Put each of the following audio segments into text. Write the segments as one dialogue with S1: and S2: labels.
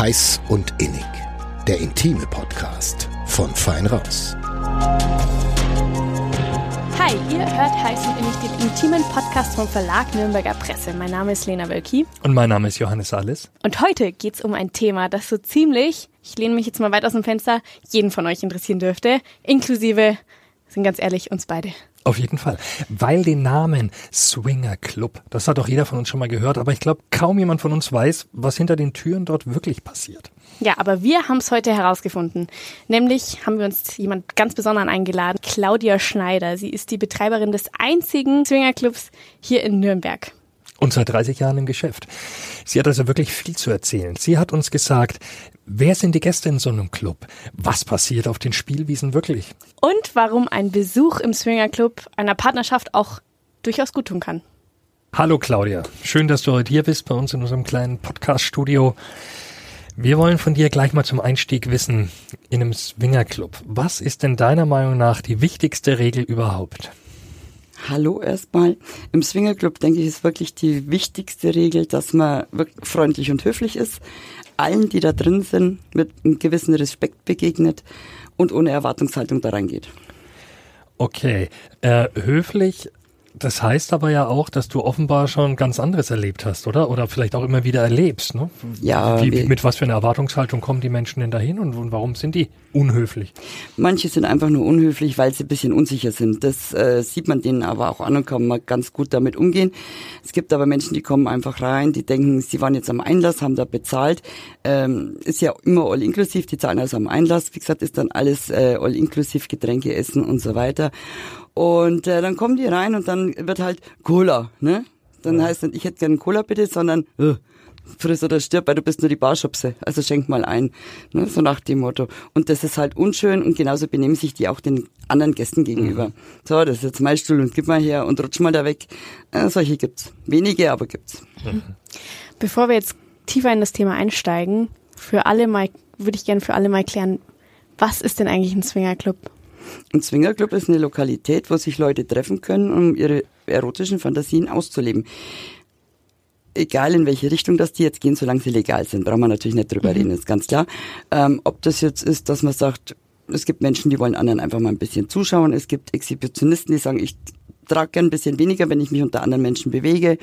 S1: Heiß und Innig. Der intime Podcast von Fein Raus.
S2: Hi, ihr hört Heiß und Innig, den intimen Podcast vom Verlag Nürnberger Presse. Mein Name ist Lena Wölki.
S3: Und mein Name ist Johannes Alles.
S2: Und heute geht es um ein Thema, das so ziemlich, ich lehne mich jetzt mal weit aus dem Fenster, jeden von euch interessieren dürfte, inklusive, sind ganz ehrlich, uns beide.
S3: Auf jeden Fall. Weil den Namen Swinger Club, das hat doch jeder von uns schon mal gehört, aber ich glaube, kaum jemand von uns weiß, was hinter den Türen dort wirklich passiert.
S2: Ja, aber wir haben es heute herausgefunden. Nämlich haben wir uns jemand ganz besonders eingeladen, Claudia Schneider. Sie ist die Betreiberin des einzigen Swingerclubs hier in Nürnberg.
S3: Und seit 30 Jahren im Geschäft. Sie hat also wirklich viel zu erzählen. Sie hat uns gesagt, wer sind die Gäste in so einem Club? Was passiert auf den Spielwiesen wirklich?
S2: Und warum ein Besuch im Swingerclub einer Partnerschaft auch durchaus gut tun kann.
S3: Hallo Claudia, schön, dass du heute hier bist bei uns in unserem kleinen Podcast-Studio. Wir wollen von dir gleich mal zum Einstieg wissen in einem Swingerclub. Was ist denn deiner Meinung nach die wichtigste Regel überhaupt?
S4: Hallo erstmal. Im Swingerclub denke ich ist wirklich die wichtigste Regel, dass man wirklich freundlich und höflich ist, allen, die da drin sind, mit einem gewissen Respekt begegnet und ohne Erwartungshaltung da reingeht.
S3: Okay, äh, höflich das heißt aber ja auch, dass du offenbar schon ganz anderes erlebt hast, oder? Oder vielleicht auch immer wieder erlebst, ne?
S4: Ja.
S3: Wie, mit was für einer Erwartungshaltung kommen die Menschen denn dahin und, und warum sind die unhöflich?
S4: Manche sind einfach nur unhöflich, weil sie ein bisschen unsicher sind. Das äh, sieht man denen aber auch an und kann man ganz gut damit umgehen. Es gibt aber Menschen, die kommen einfach rein, die denken, sie waren jetzt am Einlass, haben da bezahlt. Ähm, ist ja immer all inklusiv, die zahlen also am Einlass. Wie gesagt, ist dann alles äh, all inklusiv, Getränke, Essen und so weiter. Und äh, dann kommen die rein und dann wird halt Cola, ne? Dann ja. heißt dann, ich hätte gerne Cola bitte, sondern äh, friss oder stirb, weil du bist nur die Barschubse. Also schenk mal ein. Ne? So nach dem Motto. Und das ist halt unschön und genauso benehmen sich die auch den anderen Gästen gegenüber. Mhm. So, das ist jetzt mein Stuhl und gib mal her und rutsch mal da weg. Äh, solche gibt's. Wenige, aber gibt's. Mhm.
S2: Bevor wir jetzt tiefer in das Thema einsteigen, für alle mal, würde ich gerne für alle mal klären, was ist denn eigentlich ein Swingerclub?
S4: Ein Swingerclub ist eine Lokalität, wo sich Leute treffen können, um ihre erotischen Fantasien auszuleben. Egal in welche Richtung das die jetzt gehen, solange sie legal sind, brauchen wir natürlich nicht drüber mhm. reden, ist ganz klar. Ähm, ob das jetzt ist, dass man sagt, es gibt Menschen, die wollen anderen einfach mal ein bisschen zuschauen. Es gibt Exhibitionisten, die sagen, ich trage gern ein bisschen weniger, wenn ich mich unter anderen Menschen bewege.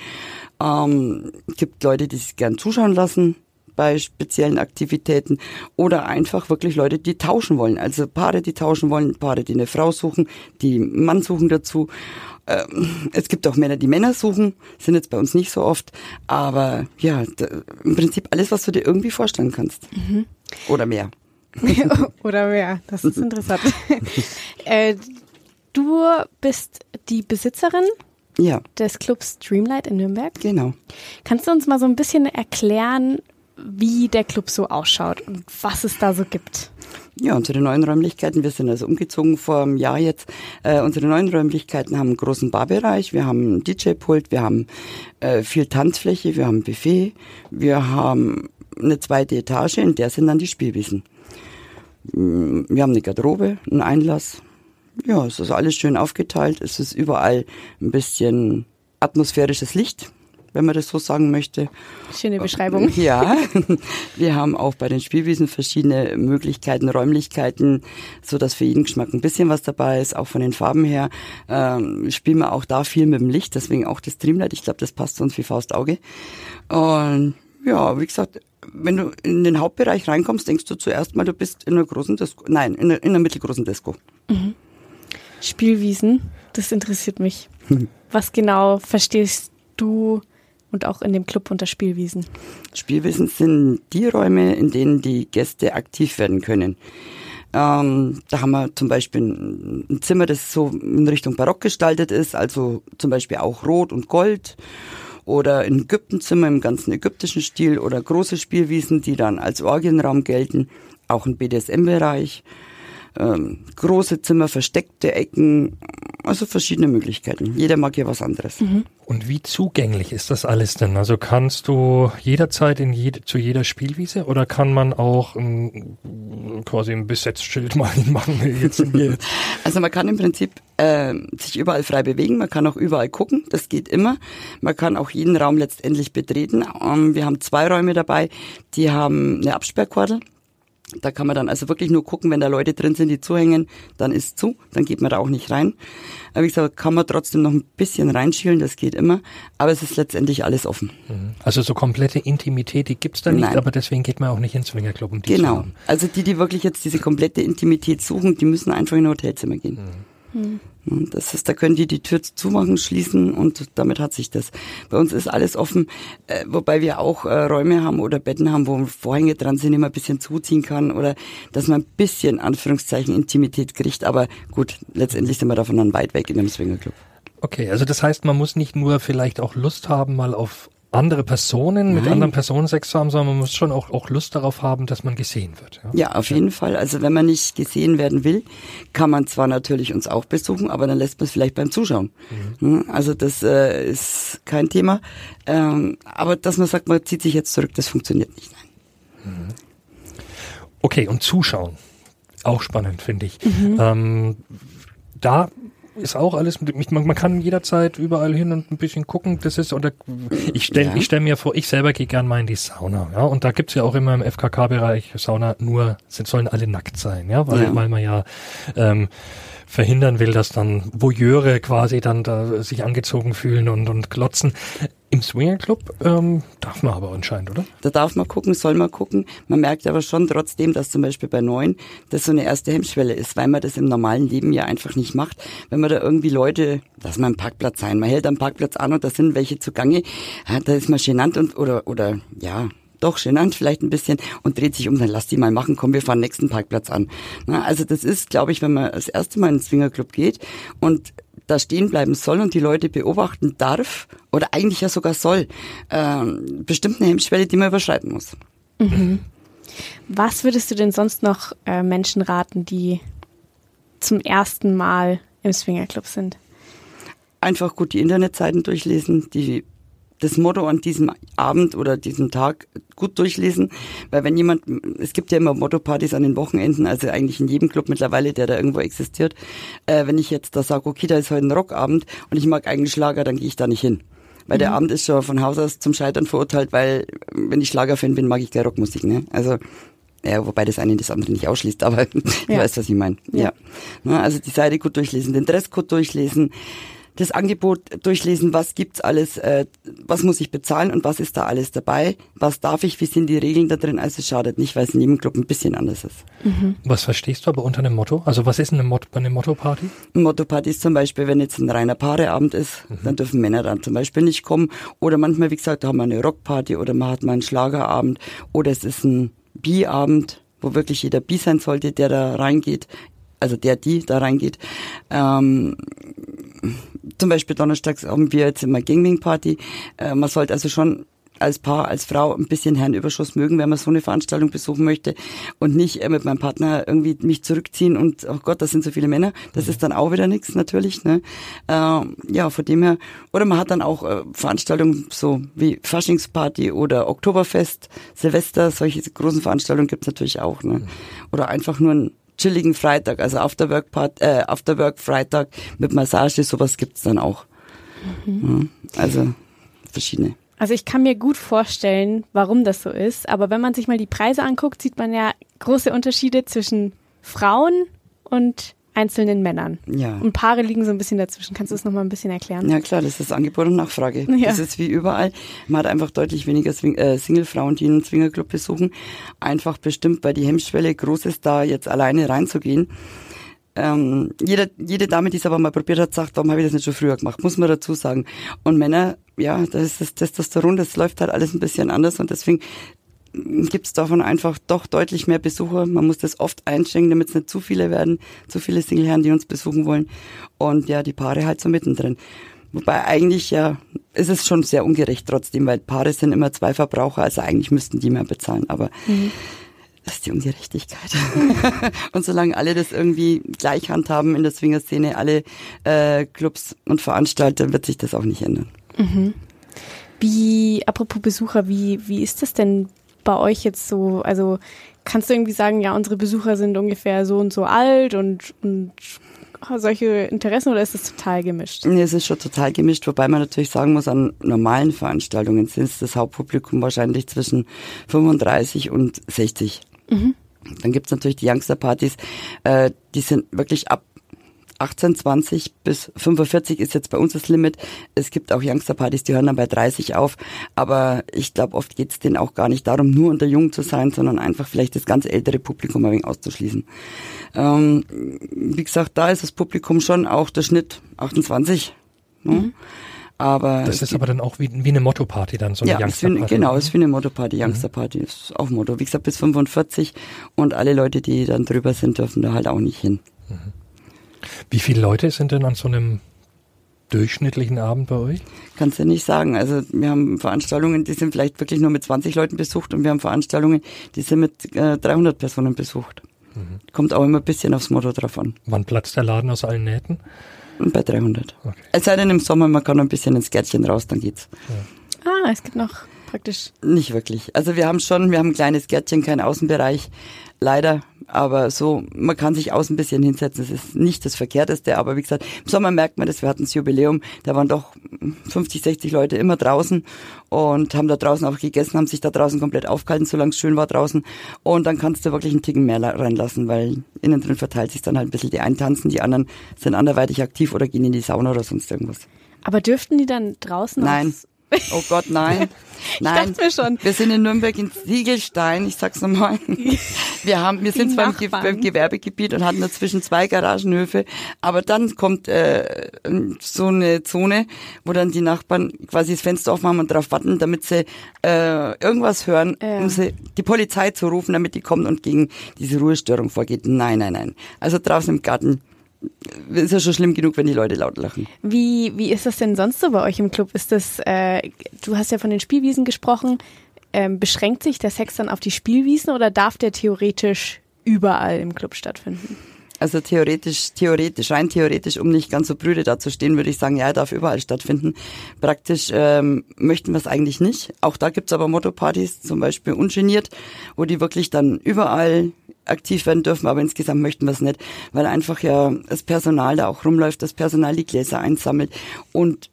S4: Ähm, gibt Leute, die sich gern zuschauen lassen bei speziellen Aktivitäten oder einfach wirklich Leute, die tauschen wollen. Also Paare, die tauschen wollen, Paare, die eine Frau suchen, die einen Mann suchen dazu. Ähm, es gibt auch Männer, die Männer suchen, sind jetzt bei uns nicht so oft, aber ja, im Prinzip alles, was du dir irgendwie vorstellen kannst. Mhm. Oder mehr.
S2: Oder mehr, das ist interessant. äh, du bist die Besitzerin
S4: ja.
S2: des Clubs Dreamlight in Nürnberg.
S4: Genau.
S2: Kannst du uns mal so ein bisschen erklären, wie der Club so ausschaut und was es da so gibt.
S4: Ja, unsere neuen Räumlichkeiten, wir sind also umgezogen vor einem Jahr jetzt. Äh, unsere neuen Räumlichkeiten haben einen großen Barbereich, wir haben einen DJ-Pult, wir haben äh, viel Tanzfläche, wir haben Buffet, wir haben eine zweite Etage, in der sind dann die Spielwiesen. Mm, wir haben eine Garderobe, einen Einlass. Ja, es ist alles schön aufgeteilt, es ist überall ein bisschen atmosphärisches Licht wenn man das so sagen möchte.
S2: Schöne Beschreibung.
S4: Ja, wir haben auch bei den Spielwiesen verschiedene Möglichkeiten, Räumlichkeiten, so dass für jeden Geschmack ein bisschen was dabei ist, auch von den Farben her. Ähm, spielen wir auch da viel mit dem Licht, deswegen auch das Dreamlight. Ich glaube, das passt uns wie Faust Auge. Und ja, wie gesagt, wenn du in den Hauptbereich reinkommst, denkst du zuerst mal, du bist in einer großen Disco. Nein, in einer, in einer mittelgroßen Disco. Mhm.
S2: Spielwiesen, das interessiert mich. Was genau verstehst du und auch in dem Club unter Spielwiesen?
S4: Spielwiesen sind die Räume, in denen die Gäste aktiv werden können. Ähm, da haben wir zum Beispiel ein Zimmer, das so in Richtung Barock gestaltet ist, also zum Beispiel auch Rot und Gold. Oder ein Ägyptenzimmer im ganzen ägyptischen Stil oder große Spielwiesen, die dann als Orgienraum gelten. Auch ein BDSM-Bereich. Ähm, große Zimmer, versteckte Ecken, also verschiedene Möglichkeiten. Jeder mag hier was anderes.
S2: Mhm.
S3: Und wie zugänglich ist das alles denn? Also kannst du jederzeit in jede, zu jeder Spielwiese oder kann man auch ein, quasi ein Besetzschild mal machen? Jetzt wir
S4: Also man kann im Prinzip äh, sich überall frei bewegen, man kann auch überall gucken, das geht immer. Man kann auch jeden Raum letztendlich betreten. Ähm, wir haben zwei Räume dabei, die haben eine Absperrkordel. Da kann man dann also wirklich nur gucken, wenn da Leute drin sind, die zuhängen, dann ist zu, dann geht man da auch nicht rein. Aber wie gesagt, kann man trotzdem noch ein bisschen reinschielen, das geht immer, aber es ist letztendlich alles offen.
S3: Also so komplette Intimität, die gibt's da nicht,
S4: Nein.
S3: aber deswegen geht man auch nicht ins Swingerclub, um die zu
S4: Genau.
S3: haben.
S4: Also die, die wirklich jetzt diese komplette Intimität suchen, die müssen einfach in ein Hotelzimmer gehen. Und das ist, da können die die Tür zumachen, schließen und damit hat sich das. Bei uns ist alles offen, äh, wobei wir auch äh, Räume haben oder Betten haben, wo Vorhänge dran sind, die man ein bisschen zuziehen kann oder dass man ein bisschen, Anführungszeichen, Intimität kriegt. Aber gut, letztendlich sind wir davon dann weit weg in einem Swingerclub.
S3: Okay, also das heißt, man muss nicht nur vielleicht auch Lust haben, mal auf andere Personen, mit
S4: Nein.
S3: anderen Personen Sex zu haben, sondern man muss schon auch, auch Lust darauf haben, dass man gesehen wird. Ja?
S4: Ja, auf jeden Fall. Also wenn man nicht gesehen werden will, kann man zwar natürlich uns auch besuchen, aber dann lässt man es vielleicht beim Zuschauen. Hm, Also das äh, ist kein Thema. Ähm, aber dass man sagt, man zieht sich jetzt zurück, das funktioniert nicht. Nein.
S3: Okay, und zuschauen. Auch spannend, finde ich. Ähm, da ist auch alles, mit- man, man kann jederzeit überall hin und ein bisschen gucken. Das ist, oder ich stelle
S4: Ja.
S3: ich stell mir vor, ich selber gehe gern mal in die Sauna, ja. Und da gibt's ja auch immer im FKK-Bereich Sauna nur, sind, sollen alle nackt sein, ja, weil,
S4: Ja.
S3: weil man ja ähm, verhindern will, dass dann Voyeure quasi dann da sich angezogen fühlen und, und glotzen. Im Swingerclub ähm, darf man aber anscheinend, oder?
S4: Da darf man gucken, soll man gucken. Man merkt aber schon trotzdem, dass zum Beispiel bei Neuen das so eine erste Hemmschwelle ist, weil man das im normalen Leben ja einfach nicht macht. Wenn man da irgendwie Leute, lass mal einen Parkplatz sein, man hält am Parkplatz an und da sind welche zugange, ja, da ist man genannt und oder oder ja, doch genannt vielleicht ein bisschen und dreht sich um, dann lass die mal machen, komm, wir fahren nächsten Parkplatz an. Na, also das ist, glaube ich, wenn man das erste Mal in den Swingerclub geht und da stehen bleiben soll und die Leute beobachten darf oder eigentlich ja sogar soll, ähm, bestimmt eine Hemmschwelle, die man überschreiten muss.
S2: Was würdest du denn sonst noch äh, Menschen raten, die zum ersten Mal im Swingerclub sind?
S4: Einfach gut die Internetseiten durchlesen, die das Motto an diesem Abend oder diesem Tag gut durchlesen, weil wenn jemand, es gibt ja immer Motto-Partys an den Wochenenden, also eigentlich in jedem Club mittlerweile, der da irgendwo existiert, äh, wenn ich jetzt da sage, okay, da ist heute ein Rockabend und ich mag eigentlich Schlager, dann gehe ich da nicht hin. Weil der Abend ist schon von Haus aus zum Scheitern verurteilt, weil wenn ich Schlagerfan bin, mag ich keine Rockmusik, ne? Also ja, wobei das eine das andere nicht ausschließt, aber du
S2: Ja.
S4: weißt, was ich meine. Ja. Na, Also die Seite gut durchlesen, den Dresscode durchlesen, das Angebot durchlesen, was gibt's alles, äh, was muss ich bezahlen und was ist da alles dabei, was darf ich, wie sind die Regeln da drin, also es schadet nicht, weil es in jedem Club ein bisschen anders ist.
S3: Was verstehst du aber unter einem Motto? Also was ist eine Motto, eine Motto-Party?
S4: Motto-Party ist zum Beispiel, wenn jetzt ein reiner Paareabend ist, dann dürfen Männer dann zum Beispiel nicht kommen. Oder manchmal, wie gesagt, da haben wir eine Rockparty oder man hat mal einen Schlagerabend oder es ist ein Bi-Abend, wo wirklich jeder Bi sein sollte, der da reingeht. Also der, die da reingeht. Ähm, zum Beispiel donnerstags haben wir jetzt immer Gangbang-Party. Äh, man sollte also schon als Paar, als Frau ein bisschen Herrenüberschuss mögen, wenn man so eine Veranstaltung besuchen möchte und nicht äh, mit meinem Partner irgendwie mich zurückziehen und oh Gott, das sind so viele Männer. Das ist dann auch wieder nichts natürlich. Ne? Ähm, ja, von dem her. Oder man hat dann auch äh, Veranstaltungen so wie Faschingsparty oder Oktoberfest, Silvester, solche großen Veranstaltungen gibt's natürlich auch. Ne? Oder einfach nur einen chilligen Freitag, also Afterwork, Part, äh, Afterwork Freitag mit Massage, sowas gibt's dann auch. Ja, also verschiedene.
S2: Also ich kann mir gut vorstellen, warum das so ist, aber wenn man sich mal die Preise anguckt, sieht man ja große Unterschiede zwischen Frauen und einzelnen Männern.
S4: Ja.
S2: Und Paare liegen so ein bisschen dazwischen. Kannst du das nochmal ein bisschen erklären?
S4: Ja klar, das ist Angebot und Nachfrage.
S2: Ja.
S4: Das ist wie überall. Man hat einfach deutlich weniger Swing, äh, Single-Frauen, die einen Swingerclub besuchen. Einfach bestimmt, weil die Hemmschwelle groß ist, da jetzt alleine reinzugehen. Ähm, jede, jede Dame, die es aber mal probiert hat, sagt, warum habe ich das nicht schon früher gemacht? Muss man dazu sagen. Und Männer, ja, das ist das Testosteron, das läuft halt alles ein bisschen anders und deswegen gibt's davon einfach doch deutlich mehr Besucher. Man muss das oft einschränken, damit es nicht zu viele werden, zu viele Singleherren, die uns besuchen wollen. Und ja, die Paare halt so mittendrin. Wobei eigentlich ja, ist es schon sehr ungerecht trotzdem, weil Paare sind immer zwei Verbraucher, also eigentlich müssten die mehr bezahlen, aber das ist die Ungerechtigkeit. und solange alle das irgendwie gleich handhaben in der Swingerszene, alle äh, Clubs und Veranstalter, wird sich das auch nicht ändern.
S2: Mhm. Wie, apropos Besucher, wie, wie ist das denn bei euch jetzt so? Also kannst du irgendwie sagen, ja, unsere Besucher sind ungefähr so und so alt und, und solche Interessen oder ist es total gemischt?
S4: Nee, es ist schon total gemischt, wobei man natürlich sagen muss, an normalen Veranstaltungen sind das Hauptpublikum wahrscheinlich zwischen 35 und 60. Mhm. Dann gibt's natürlich die Youngster-Partys, äh, die sind wirklich ab 18, 20 bis 45 ist jetzt bei uns das Limit. Es gibt auch Youngster-Partys, die hören dann bei 30 auf. Aber ich glaube, oft geht es denen auch gar nicht darum, nur unter Jung zu sein, sondern einfach vielleicht das ganz ältere Publikum ein wenig auszuschließen. Ähm, wie gesagt, da ist das Publikum schon auch der Schnitt 28. Ne? Mhm. Aber
S3: das ist aber dann auch wie, wie eine Motto-Party dann, so eine
S4: ja, Youngster-Party. Genau, ist wie eine Motto-Party, Youngster-Party ist auch Motto. Wie gesagt, bis 45 und alle Leute, die dann drüber sind, dürfen da halt auch nicht hin. Mhm.
S3: Wie viele Leute sind denn an so einem durchschnittlichen Abend bei euch?
S4: Kannst du nicht sagen. Also wir haben Veranstaltungen, die sind vielleicht wirklich nur mit 20 Leuten besucht und wir haben Veranstaltungen, die sind mit äh, 300 Personen besucht. Mhm. Kommt auch immer ein bisschen aufs Motto drauf an.
S3: Wann platzt der Laden aus allen Nähten?
S4: Bei 300. Okay. Es sei denn im Sommer, man kann ein bisschen ins Gärtchen raus, dann geht's.
S2: Ja. Ah, es gibt noch praktisch.
S4: Nicht wirklich. Also wir haben schon, wir haben ein kleines Gärtchen, keinen Außenbereich leider. Aber so, man kann sich außen ein bisschen hinsetzen. Das ist nicht das Verkehrteste. Aber wie gesagt, im Sommer merkt man das. Wir hatten das Jubiläum. Da waren doch 50, 60 Leute immer draußen und haben da draußen auch gegessen, haben sich da draußen komplett aufgehalten, solange es schön war draußen. Und dann kannst du wirklich einen Ticken mehr reinlassen, weil innen drin verteilt sich dann halt ein bisschen. Die einen tanzen, die anderen sind anderweitig aktiv oder gehen in die Sauna oder sonst irgendwas.
S2: Aber dürften die dann draußen
S4: Nein. Oh Gott, nein. Nein.
S2: Ich mir schon.
S4: Wir sind in Nürnberg in Ziegelstein, ich sag's nochmal. Wir haben, wir sind zwar im, beim Gewerbegebiet und hatten dazwischen zwei Garagenhöfe, aber dann kommt äh, so eine Zone, wo dann die Nachbarn quasi das Fenster aufmachen und darauf warten, damit sie äh, irgendwas hören, ja. um sie, die Polizei zu rufen, damit die kommt und gegen diese Ruhestörung vorgeht. Nein, nein, nein. Also draußen im Garten ist ja schon schlimm genug, wenn die Leute laut lachen.
S2: Wie, wie ist das denn sonst so bei euch im Club? Ist das, äh, du hast ja von den Spielwiesen gesprochen, ähm, beschränkt sich der Sex dann auf die Spielwiesen oder darf der theoretisch überall im Club stattfinden?
S4: Also theoretisch, theoretisch, rein theoretisch, um nicht ganz so brüde dazustehen, würde ich sagen, ja, er darf überall stattfinden. Praktisch ähm, möchten wir es eigentlich nicht. Auch da gibt's aber Motto-Partys, zum Beispiel ungeniert, wo die wirklich dann überall aktiv werden dürfen, aber insgesamt möchten wir es nicht, weil einfach ja das Personal da auch rumläuft, das Personal die Gläser einsammelt und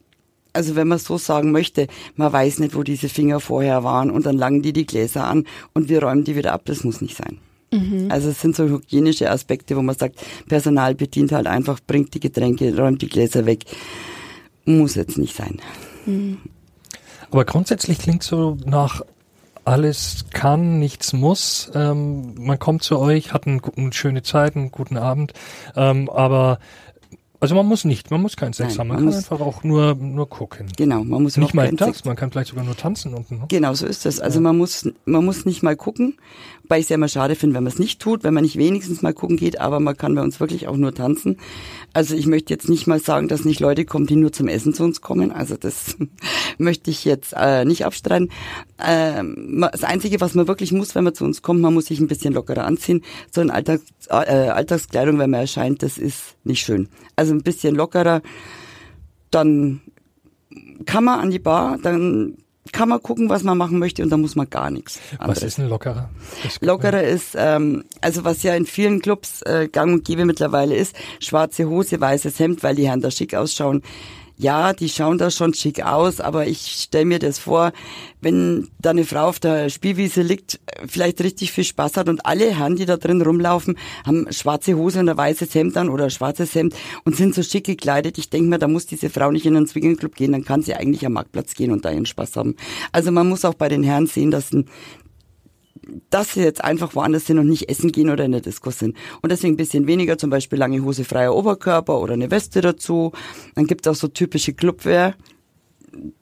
S4: also wenn man so sagen möchte, man weiß nicht, wo diese Finger vorher waren und dann langen die die Gläser an und wir räumen die wieder ab, das muss nicht sein. Mhm. Also es sind so hygienische Aspekte, wo man sagt, Personal bedient halt einfach, bringt die Getränke, räumt die Gläser weg. Muss jetzt nicht sein. Mhm.
S3: Aber grundsätzlich klingt so nach alles kann, nichts muss. Ähm, man kommt zu euch, hat eine, eine schöne Zeit, einen guten Abend, ähm, aber also man muss nicht, man muss keinen Sex Nein, haben, man, man kann einfach auch nur nur gucken.
S4: Genau, man muss
S3: nicht mal das, man kann vielleicht sogar nur tanzen unten. Ne?
S4: Genau, so ist das. Also ja. man muss man muss nicht mal gucken, weil ich es ja immer schade finde, wenn man es nicht tut, wenn man nicht wenigstens mal gucken geht, aber man kann bei uns wirklich auch nur tanzen. Also ich möchte jetzt nicht mal sagen, dass nicht Leute kommen, die nur zum Essen zu uns kommen. Also das möchte ich jetzt äh, nicht abstreiten. Ähm, das Einzige, was man wirklich muss, wenn man zu uns kommt, man muss sich ein bisschen lockerer anziehen. So in Alltags, äh, Alltagskleidung, wenn man erscheint, das ist nicht schön. Also ein bisschen lockerer, dann kann man an die Bar, dann kann man gucken, was man machen möchte und da muss man gar nichts.
S3: Anderes. Was ist ein lockerer?
S4: Lockerer ist, ähm, also was ja in vielen Clubs äh, gang und gäbe mittlerweile ist, schwarze Hose, weißes Hemd, weil die Herren da schick ausschauen ja, die schauen da schon schick aus, aber ich stelle mir das vor, wenn da eine Frau auf der Spielwiese liegt, vielleicht richtig viel Spaß hat und alle Herren, die da drin rumlaufen, haben schwarze Hose und ein weißes Hemd an oder ein schwarzes Hemd und sind so schick gekleidet. Ich denke mir, da muss diese Frau nicht in einen Swingerclub gehen, dann kann sie eigentlich am Marktplatz gehen und da ihren Spaß haben. Also man muss auch bei den Herren sehen, dass ein dass sie jetzt einfach woanders sind und nicht essen gehen oder in der Disco sind. Und deswegen ein bisschen weniger, zum Beispiel lange Hose, freier Oberkörper oder eine Weste dazu. Dann gibt es auch so typische Clubwear.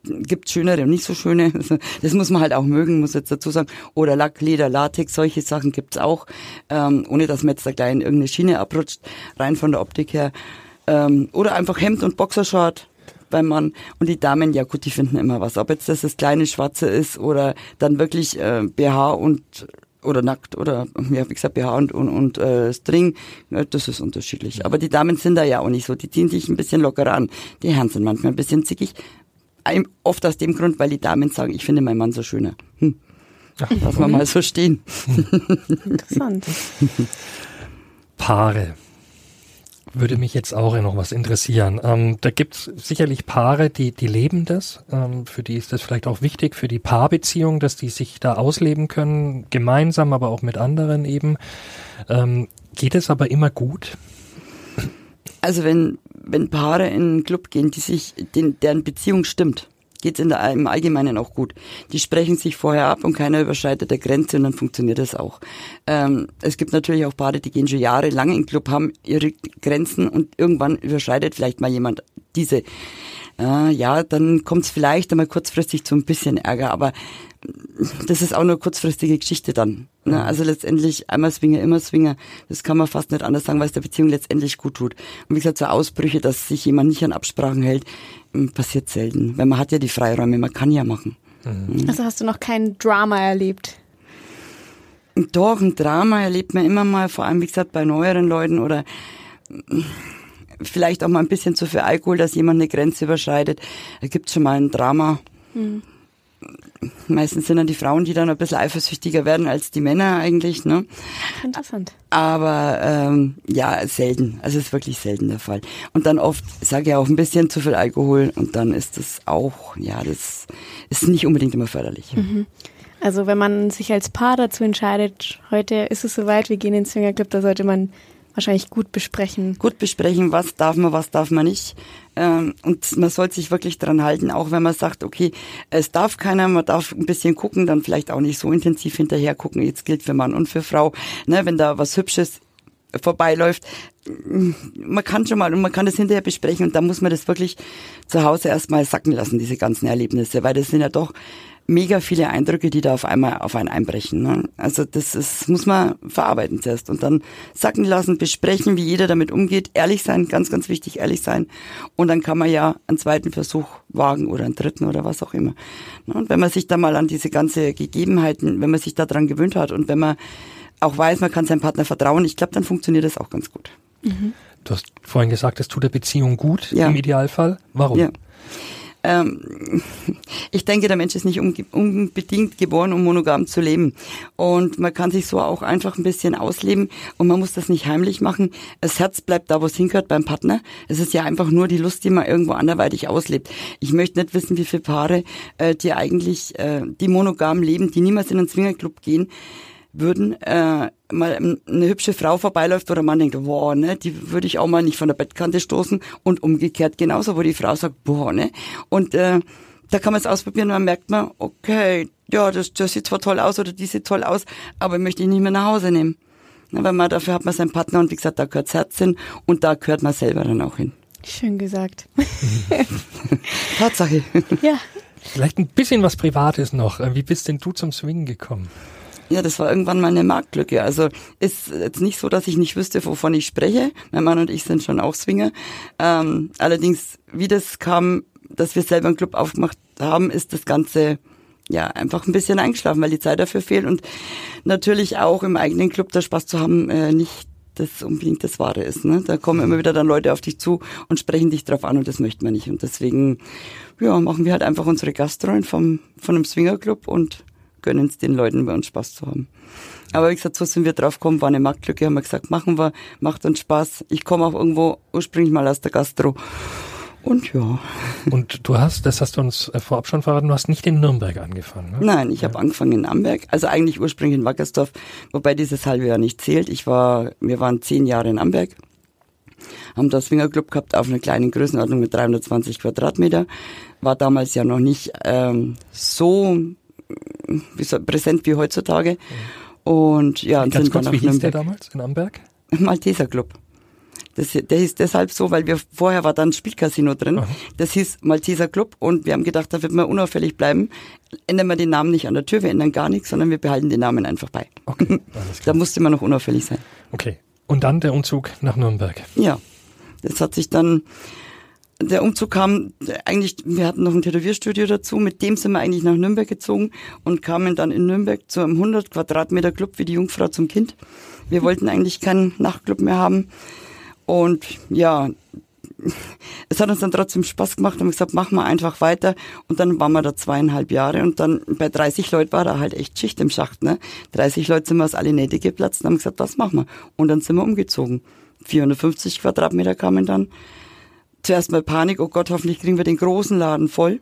S4: Gibt schönere und nicht so schöne. Das muss man halt auch mögen, muss jetzt dazu sagen. Oder Lack, Leder, Latex, solche Sachen gibt's auch. Ähm, ohne dass man jetzt da gleich in irgendeine Schiene abrutscht, rein von der Optik her. Ähm, oder einfach Hemd und Boxershort beim Mann. Und die Damen, ja gut, die finden immer was. Ob jetzt das das kleine Schwarze ist oder dann wirklich äh, BH und oder nackt oder ja wie gesagt BH und und, und äh, String, ja, das ist unterschiedlich. Aber die Damen sind da ja auch nicht so. Die ziehen sich ein bisschen lockerer an. Die Herren sind manchmal ein bisschen zickig. oft aus dem Grund, weil die Damen sagen, ich finde meinen Mann so schöner. Hm. Lass mal mal so stehen.
S2: Interessant.
S3: Paare. Würde mich jetzt auch noch was interessieren. Ähm, da gibt es sicherlich Paare, die, die leben das. Ähm, für die ist das vielleicht auch wichtig, für die Paarbeziehung, dass die sich da ausleben können, gemeinsam, aber auch mit anderen eben. Ähm, geht es aber immer gut?
S4: Also wenn, wenn Paare in einen Club gehen, die sich, den, deren Beziehung stimmt, geht's in der, im Allgemeinen auch gut. Die sprechen sich vorher ab und keiner überschreitet der Grenze und dann funktioniert das auch. Ähm, es gibt natürlich auch Paare, die gehen schon jahrelang in den Club, haben ihre Grenzen und irgendwann überschreitet vielleicht mal jemand diese. Äh, ja, dann kommt's vielleicht einmal kurzfristig zu ein bisschen Ärger, aber das ist auch nur kurzfristige Geschichte dann. Ne? Also letztendlich einmal Swinger, immer Swinger. Das kann man fast nicht anders sagen, weil es der Beziehung letztendlich gut tut. Und wie gesagt, so Ausbrüche, dass sich jemand nicht an Absprachen hält, passiert selten. Weil man hat ja die Freiräume, man kann ja machen.
S2: Mhm. Also hast du noch kein Drama erlebt?
S4: Doch, ein Drama erlebt man immer mal, vor allem wie gesagt bei neueren Leuten oder vielleicht auch mal ein bisschen zu viel Alkohol, dass jemand eine Grenze überschreitet. Da gibt's schon mal ein Drama. Mhm meistens sind dann die Frauen, die dann ein bisschen eifersüchtiger werden als die Männer eigentlich. Ne?
S2: Interessant.
S4: Aber ähm, ja, selten. Also es ist wirklich selten der Fall. Und dann oft, sage ich auch, ein bisschen zu viel Alkohol und dann ist das auch, ja, das ist nicht unbedingt immer förderlich.
S2: Mhm. Also wenn man sich als Paar dazu entscheidet, heute ist es soweit, wir gehen in den Swingerclub, da sollte man wahrscheinlich gut besprechen.
S4: Gut besprechen, was darf man, was darf man nicht. Ähm, und man sollte sich wirklich dran halten, auch wenn man sagt, okay, es darf keiner, man darf ein bisschen gucken, dann vielleicht auch nicht so intensiv hinterher gucken. Jetzt gilt für Mann und für Frau, ne, wenn da was Hübsches vorbeiläuft, man kann schon mal und man kann das hinterher besprechen und da muss man das wirklich zu Hause erstmal sacken lassen, diese ganzen Erlebnisse, weil das sind ja doch mega viele Eindrücke, die da auf einmal auf einen einbrechen. Ne? Also das ist, muss man verarbeiten zuerst und dann sacken lassen, besprechen, wie jeder damit umgeht, ehrlich sein, ganz, ganz wichtig, ehrlich sein. Und dann kann man ja einen zweiten Versuch wagen oder einen dritten oder was auch immer. Ne? Und wenn man sich da mal an diese ganze Gegebenheiten, wenn man sich daran gewöhnt hat und wenn man auch weiß, man kann seinem Partner vertrauen, ich glaube, dann funktioniert das auch ganz gut.
S3: Mhm. Du hast vorhin gesagt, es tut der Beziehung gut ja. im Idealfall. Warum?
S4: Ja. Ähm, ich denke, der Mensch ist nicht unbedingt geboren, um monogam zu leben. Und man kann sich so auch einfach ein bisschen ausleben und man muss das nicht heimlich machen. Das Herz bleibt da, wo es hingehört, beim Partner. Es ist ja einfach nur die Lust, die man irgendwo anderweitig auslebt. Ich möchte nicht wissen, wie viele Paare, äh, die eigentlich, äh, die monogam leben, die niemals in einen Zwingerclub gehen, würden, äh, mal eine hübsche Frau vorbeiläuft, wo der Mann denkt, boah, ne, die würde ich auch mal nicht von der Bettkante stoßen und umgekehrt genauso, wo die Frau sagt, boah, ne, und äh, da kann man es ausprobieren und dann merkt man, okay, ja, das, das sieht zwar toll aus oder die sieht toll aus, aber möchte ich nicht mehr nach Hause nehmen. Na, weil man, dafür hat man seinen Partner und wie gesagt, da gehört das Herz hin und da gehört man selber dann auch hin.
S2: Schön gesagt.
S4: Tatsache.
S2: Ja.
S3: Vielleicht ein bisschen was Privates noch. Wie bist denn du zum Swingen gekommen?
S4: Ja, das war irgendwann mal eine Marktlücke. Also ist jetzt nicht so, dass ich nicht wüsste, wovon ich spreche. Mein Mann und ich sind schon auch Swinger. Ähm, allerdings, wie das kam, dass wir selber einen Club aufgemacht haben, ist das Ganze ja einfach ein bisschen eingeschlafen, weil die Zeit dafür fehlt und natürlich auch im eigenen Club der Spaß zu haben, äh, nicht das unbedingt das Wahre ist. Ne? Da kommen immer wieder dann Leute auf dich zu und sprechen dich drauf an und das möchte man nicht. Und deswegen ja, machen wir halt einfach unsere Gastrollen vom, von einem Swingerclub und gönnen es den Leuten bei uns Spaß zu haben. Aber wie gesagt, so sind wir drauf gekommen, war eine Marktlücke, haben wir gesagt, machen wir, macht uns Spaß. Ich komme auch irgendwo ursprünglich mal aus der Gastro. Und ja.
S3: Und du hast, das hast du uns äh, vorab schon verraten, du hast nicht in Nürnberg angefangen. Ne?
S4: Nein, ich ja. habe angefangen in Amberg, also eigentlich ursprünglich in Wackersdorf, wobei dieses halbe Jahr nicht zählt. Ich war, wir waren zehn Jahre in Amberg, haben das Swingerclub gehabt auf einer kleinen Größenordnung mit 320 Quadratmeter. War damals ja noch nicht ähm, so so, präsent wie heutzutage. Und ja,
S3: und
S4: Ganz
S3: sind kurz, dann wie hieß der damals in Amberg?
S4: Malteser Club. Das, der hieß deshalb so, weil wir vorher war dann Spielcasino drin. Aha. Das hieß Malteser Club und wir haben gedacht, da wird man unauffällig bleiben. Ändern wir den Namen nicht an der Tür, wir ändern gar nichts, sondern wir behalten den Namen einfach bei. Okay, da musste man noch unauffällig sein.
S3: Okay. Und dann der Umzug nach Nürnberg.
S4: Ja. Das hat sich dann der Umzug kam eigentlich, wir hatten noch ein Tätowierstudio dazu, mit dem sind wir eigentlich nach Nürnberg gezogen und kamen dann in Nürnberg zu einem 100 Quadratmeter Club wie die Jungfrau zum Kind. Wir wollten eigentlich keinen Nachtclub mehr haben und ja, es hat uns dann trotzdem Spaß gemacht, haben gesagt, machen wir einfach weiter. Und dann waren wir da zweieinhalb Jahre und dann bei 30 Leuten war da halt echt Schicht im Schacht. Ne? 30 Leute sind wir aus alle Nähte geplatzt und haben gesagt, was machen wir? Und dann sind wir umgezogen. 450 Quadratmeter kamen dann. Zuerst mal Panik, oh Gott, hoffentlich kriegen wir den großen Laden voll.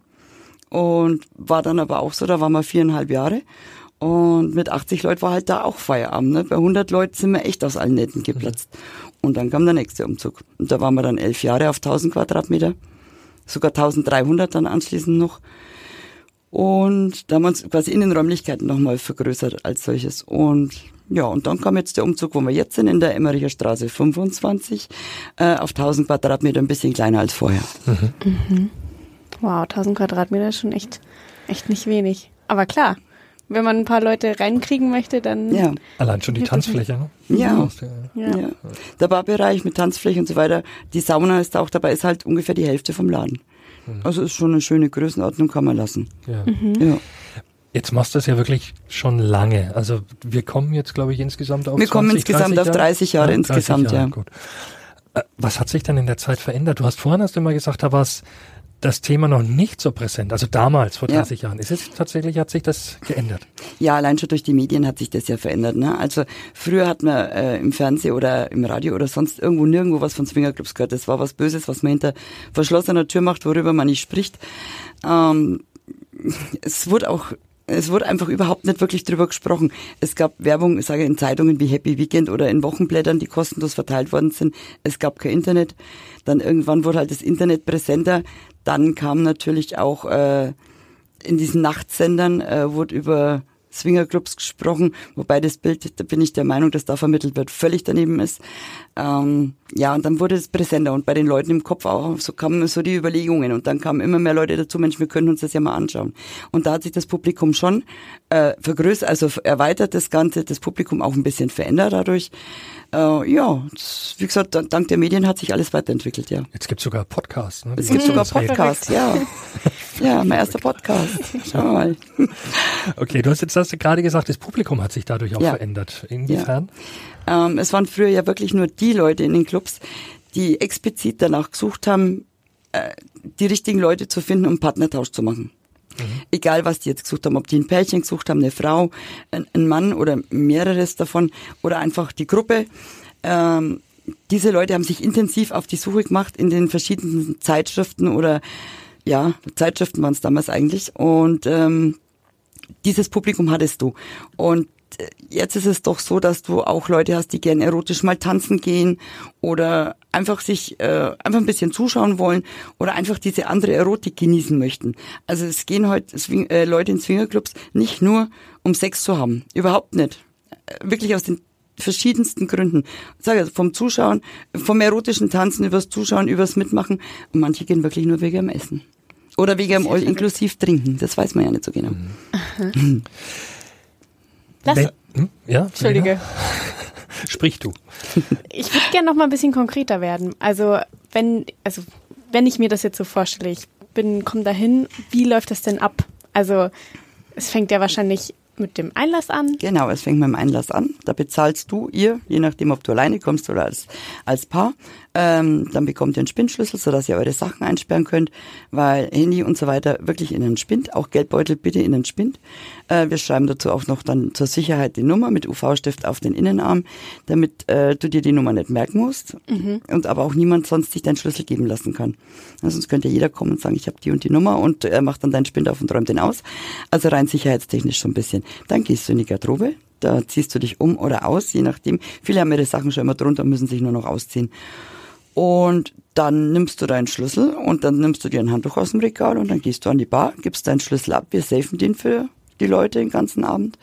S4: Und war dann aber auch so, da waren wir viereinhalb Jahre. Und mit 80 Leuten war halt da auch Feierabend. Ne? Bei 100 Leuten sind wir echt aus allen Nähten geplatzt. Und dann kam der nächste Umzug. Und da waren wir dann elf Jahre auf 1000 Quadratmeter. Sogar 1300 dann anschließend noch. Und da haben wir uns quasi in den Räumlichkeiten nochmal vergrößert als solches. Und ja, und dann kam jetzt der Umzug, wo wir jetzt sind, in der Emmericher Straße 25, äh, auf 1000 Quadratmeter, ein bisschen kleiner als vorher.
S2: Mhm. Mhm. Wow, 1000 Quadratmeter ist schon echt, echt nicht wenig. Aber klar, wenn man ein paar Leute reinkriegen möchte, dann.
S3: Ja. Allein schon die Tanzfläche, ne?
S4: Ja. ja. ja. Der Barbereich mit Tanzfläche und so weiter. Die Sauna ist auch dabei, ist halt ungefähr die Hälfte vom Laden. Mhm. Also ist schon eine schöne Größenordnung, kann man lassen.
S3: Ja. Mhm. ja. Jetzt machst du das ja wirklich schon lange. Also wir kommen jetzt, glaube ich, insgesamt auf
S4: Wir 20, kommen insgesamt 30 auf 30 Jahre, Jahre ja, 30 insgesamt, Jahre, ja. Gut.
S3: Äh, was hat sich denn in der Zeit verändert? Du hast vorhin hast du immer gesagt, da war es das Thema noch nicht so präsent. Also damals, vor 30 ja. Jahren. Ist es tatsächlich, hat sich das geändert?
S4: Ja, allein schon durch die Medien hat sich das ja verändert. Ne? Also früher hat man äh, im Fernsehen oder im Radio oder sonst irgendwo nirgendwo was von Swingerclubs gehört. Das war was Böses, was man hinter verschlossener Tür macht, worüber man nicht spricht. Ähm, es wurde auch es wurde einfach überhaupt nicht wirklich drüber gesprochen. Es gab Werbung, ich sage in Zeitungen wie Happy Weekend oder in Wochenblättern, die kostenlos verteilt worden sind. Es gab kein Internet. Dann irgendwann wurde halt das Internet präsenter. Dann kam natürlich auch äh, in diesen Nachtsendern äh, wurde über Swingerclubs gesprochen, wobei das Bild, da bin ich der Meinung, dass da vermittelt wird, völlig daneben ist. Ähm, ja, und dann wurde es präsenter und bei den Leuten im Kopf auch, so kamen so die Überlegungen und dann kamen immer mehr Leute dazu, Mensch, wir können uns das ja mal anschauen. Und da hat sich das Publikum schon äh, vergrößert, also erweitert das Ganze, das Publikum auch ein bisschen verändert dadurch äh, ja, wie gesagt, dank der Medien hat sich alles weiterentwickelt, ja.
S3: Jetzt gibt es sogar Podcasts. Ne?
S4: Es gibt sogar Podcasts, ja. ja, mein erster Podcast. Schau mal.
S3: Okay, du hast jetzt hast du gerade gesagt, das Publikum hat sich dadurch auch ja. verändert. Inwiefern?
S4: Ja. Ähm, es waren früher ja wirklich nur die Leute in den Clubs, die explizit danach gesucht haben, äh, die richtigen Leute zu finden, um Partnertausch zu machen. Mhm. Egal, was die jetzt gesucht haben, ob die ein Pärchen gesucht haben, eine Frau, ein, Mann oder mehreres davon oder einfach die Gruppe. Ähm, diese Leute haben sich intensiv auf die Suche gemacht in den verschiedenen Zeitschriften oder ja, Zeitschriften waren es damals eigentlich. Und ähm, dieses Publikum hattest du. Und jetzt ist es doch so, dass du auch Leute hast, die gerne erotisch mal tanzen gehen oder einfach sich äh, einfach ein bisschen zuschauen wollen oder einfach diese andere Erotik genießen möchten. Also es gehen heute Swing, äh, Leute in Swingerclubs nicht nur um Sex zu haben, überhaupt nicht. Äh, wirklich aus den verschiedensten Gründen. Ich sage also vom Zuschauen, vom erotischen Tanzen übers Zuschauen, übers Mitmachen. Und manche gehen wirklich nur wegen dem Essen. Oder wegen dem All-inklusiv trinken. Das weiß man ja nicht so genau. Mhm.
S2: Lass, Wenn, hm? ja, Entschuldige.
S3: Sprich du.
S2: Ich würde gerne noch mal ein bisschen konkreter werden. Also wenn, also wenn ich mir das jetzt so vorstelle, ich bin, komme dahin, wie läuft das denn ab? Also es fängt ja wahrscheinlich mit dem Einlass an?
S4: Genau, es fängt mit dem Einlass an. Da bezahlst du ihr, je nachdem, ob du alleine kommst oder als, als Paar, ähm, dann bekommt ihr einen Spindschlüssel, sodass ihr eure Sachen einsperren könnt, weil Handy und so weiter wirklich in den Spind, auch Geldbeutel bitte in den Spind. Äh, wir schreiben dazu auch noch dann zur Sicherheit die Nummer mit UV-Stift auf den Innenarm, damit äh, du dir die Nummer nicht merken musst mhm. und aber auch niemand sonst sich deinen Schlüssel geben lassen kann. Also sonst könnte jeder kommen und sagen, ich habe die und die Nummer und er macht dann deinen Spind auf und räumt den aus. Also rein sicherheitstechnisch so ein bisschen. Dann gehst du in die Garderobe, da ziehst du dich um oder aus, je nachdem. Viele haben ihre Sachen schon immer drunter, müssen sich nur noch ausziehen. Und dann nimmst du deinen Schlüssel und dann nimmst du dir ein Handtuch aus dem Regal und dann gehst du an die Bar, gibst deinen Schlüssel ab, wir safen den für die Leute den ganzen Abend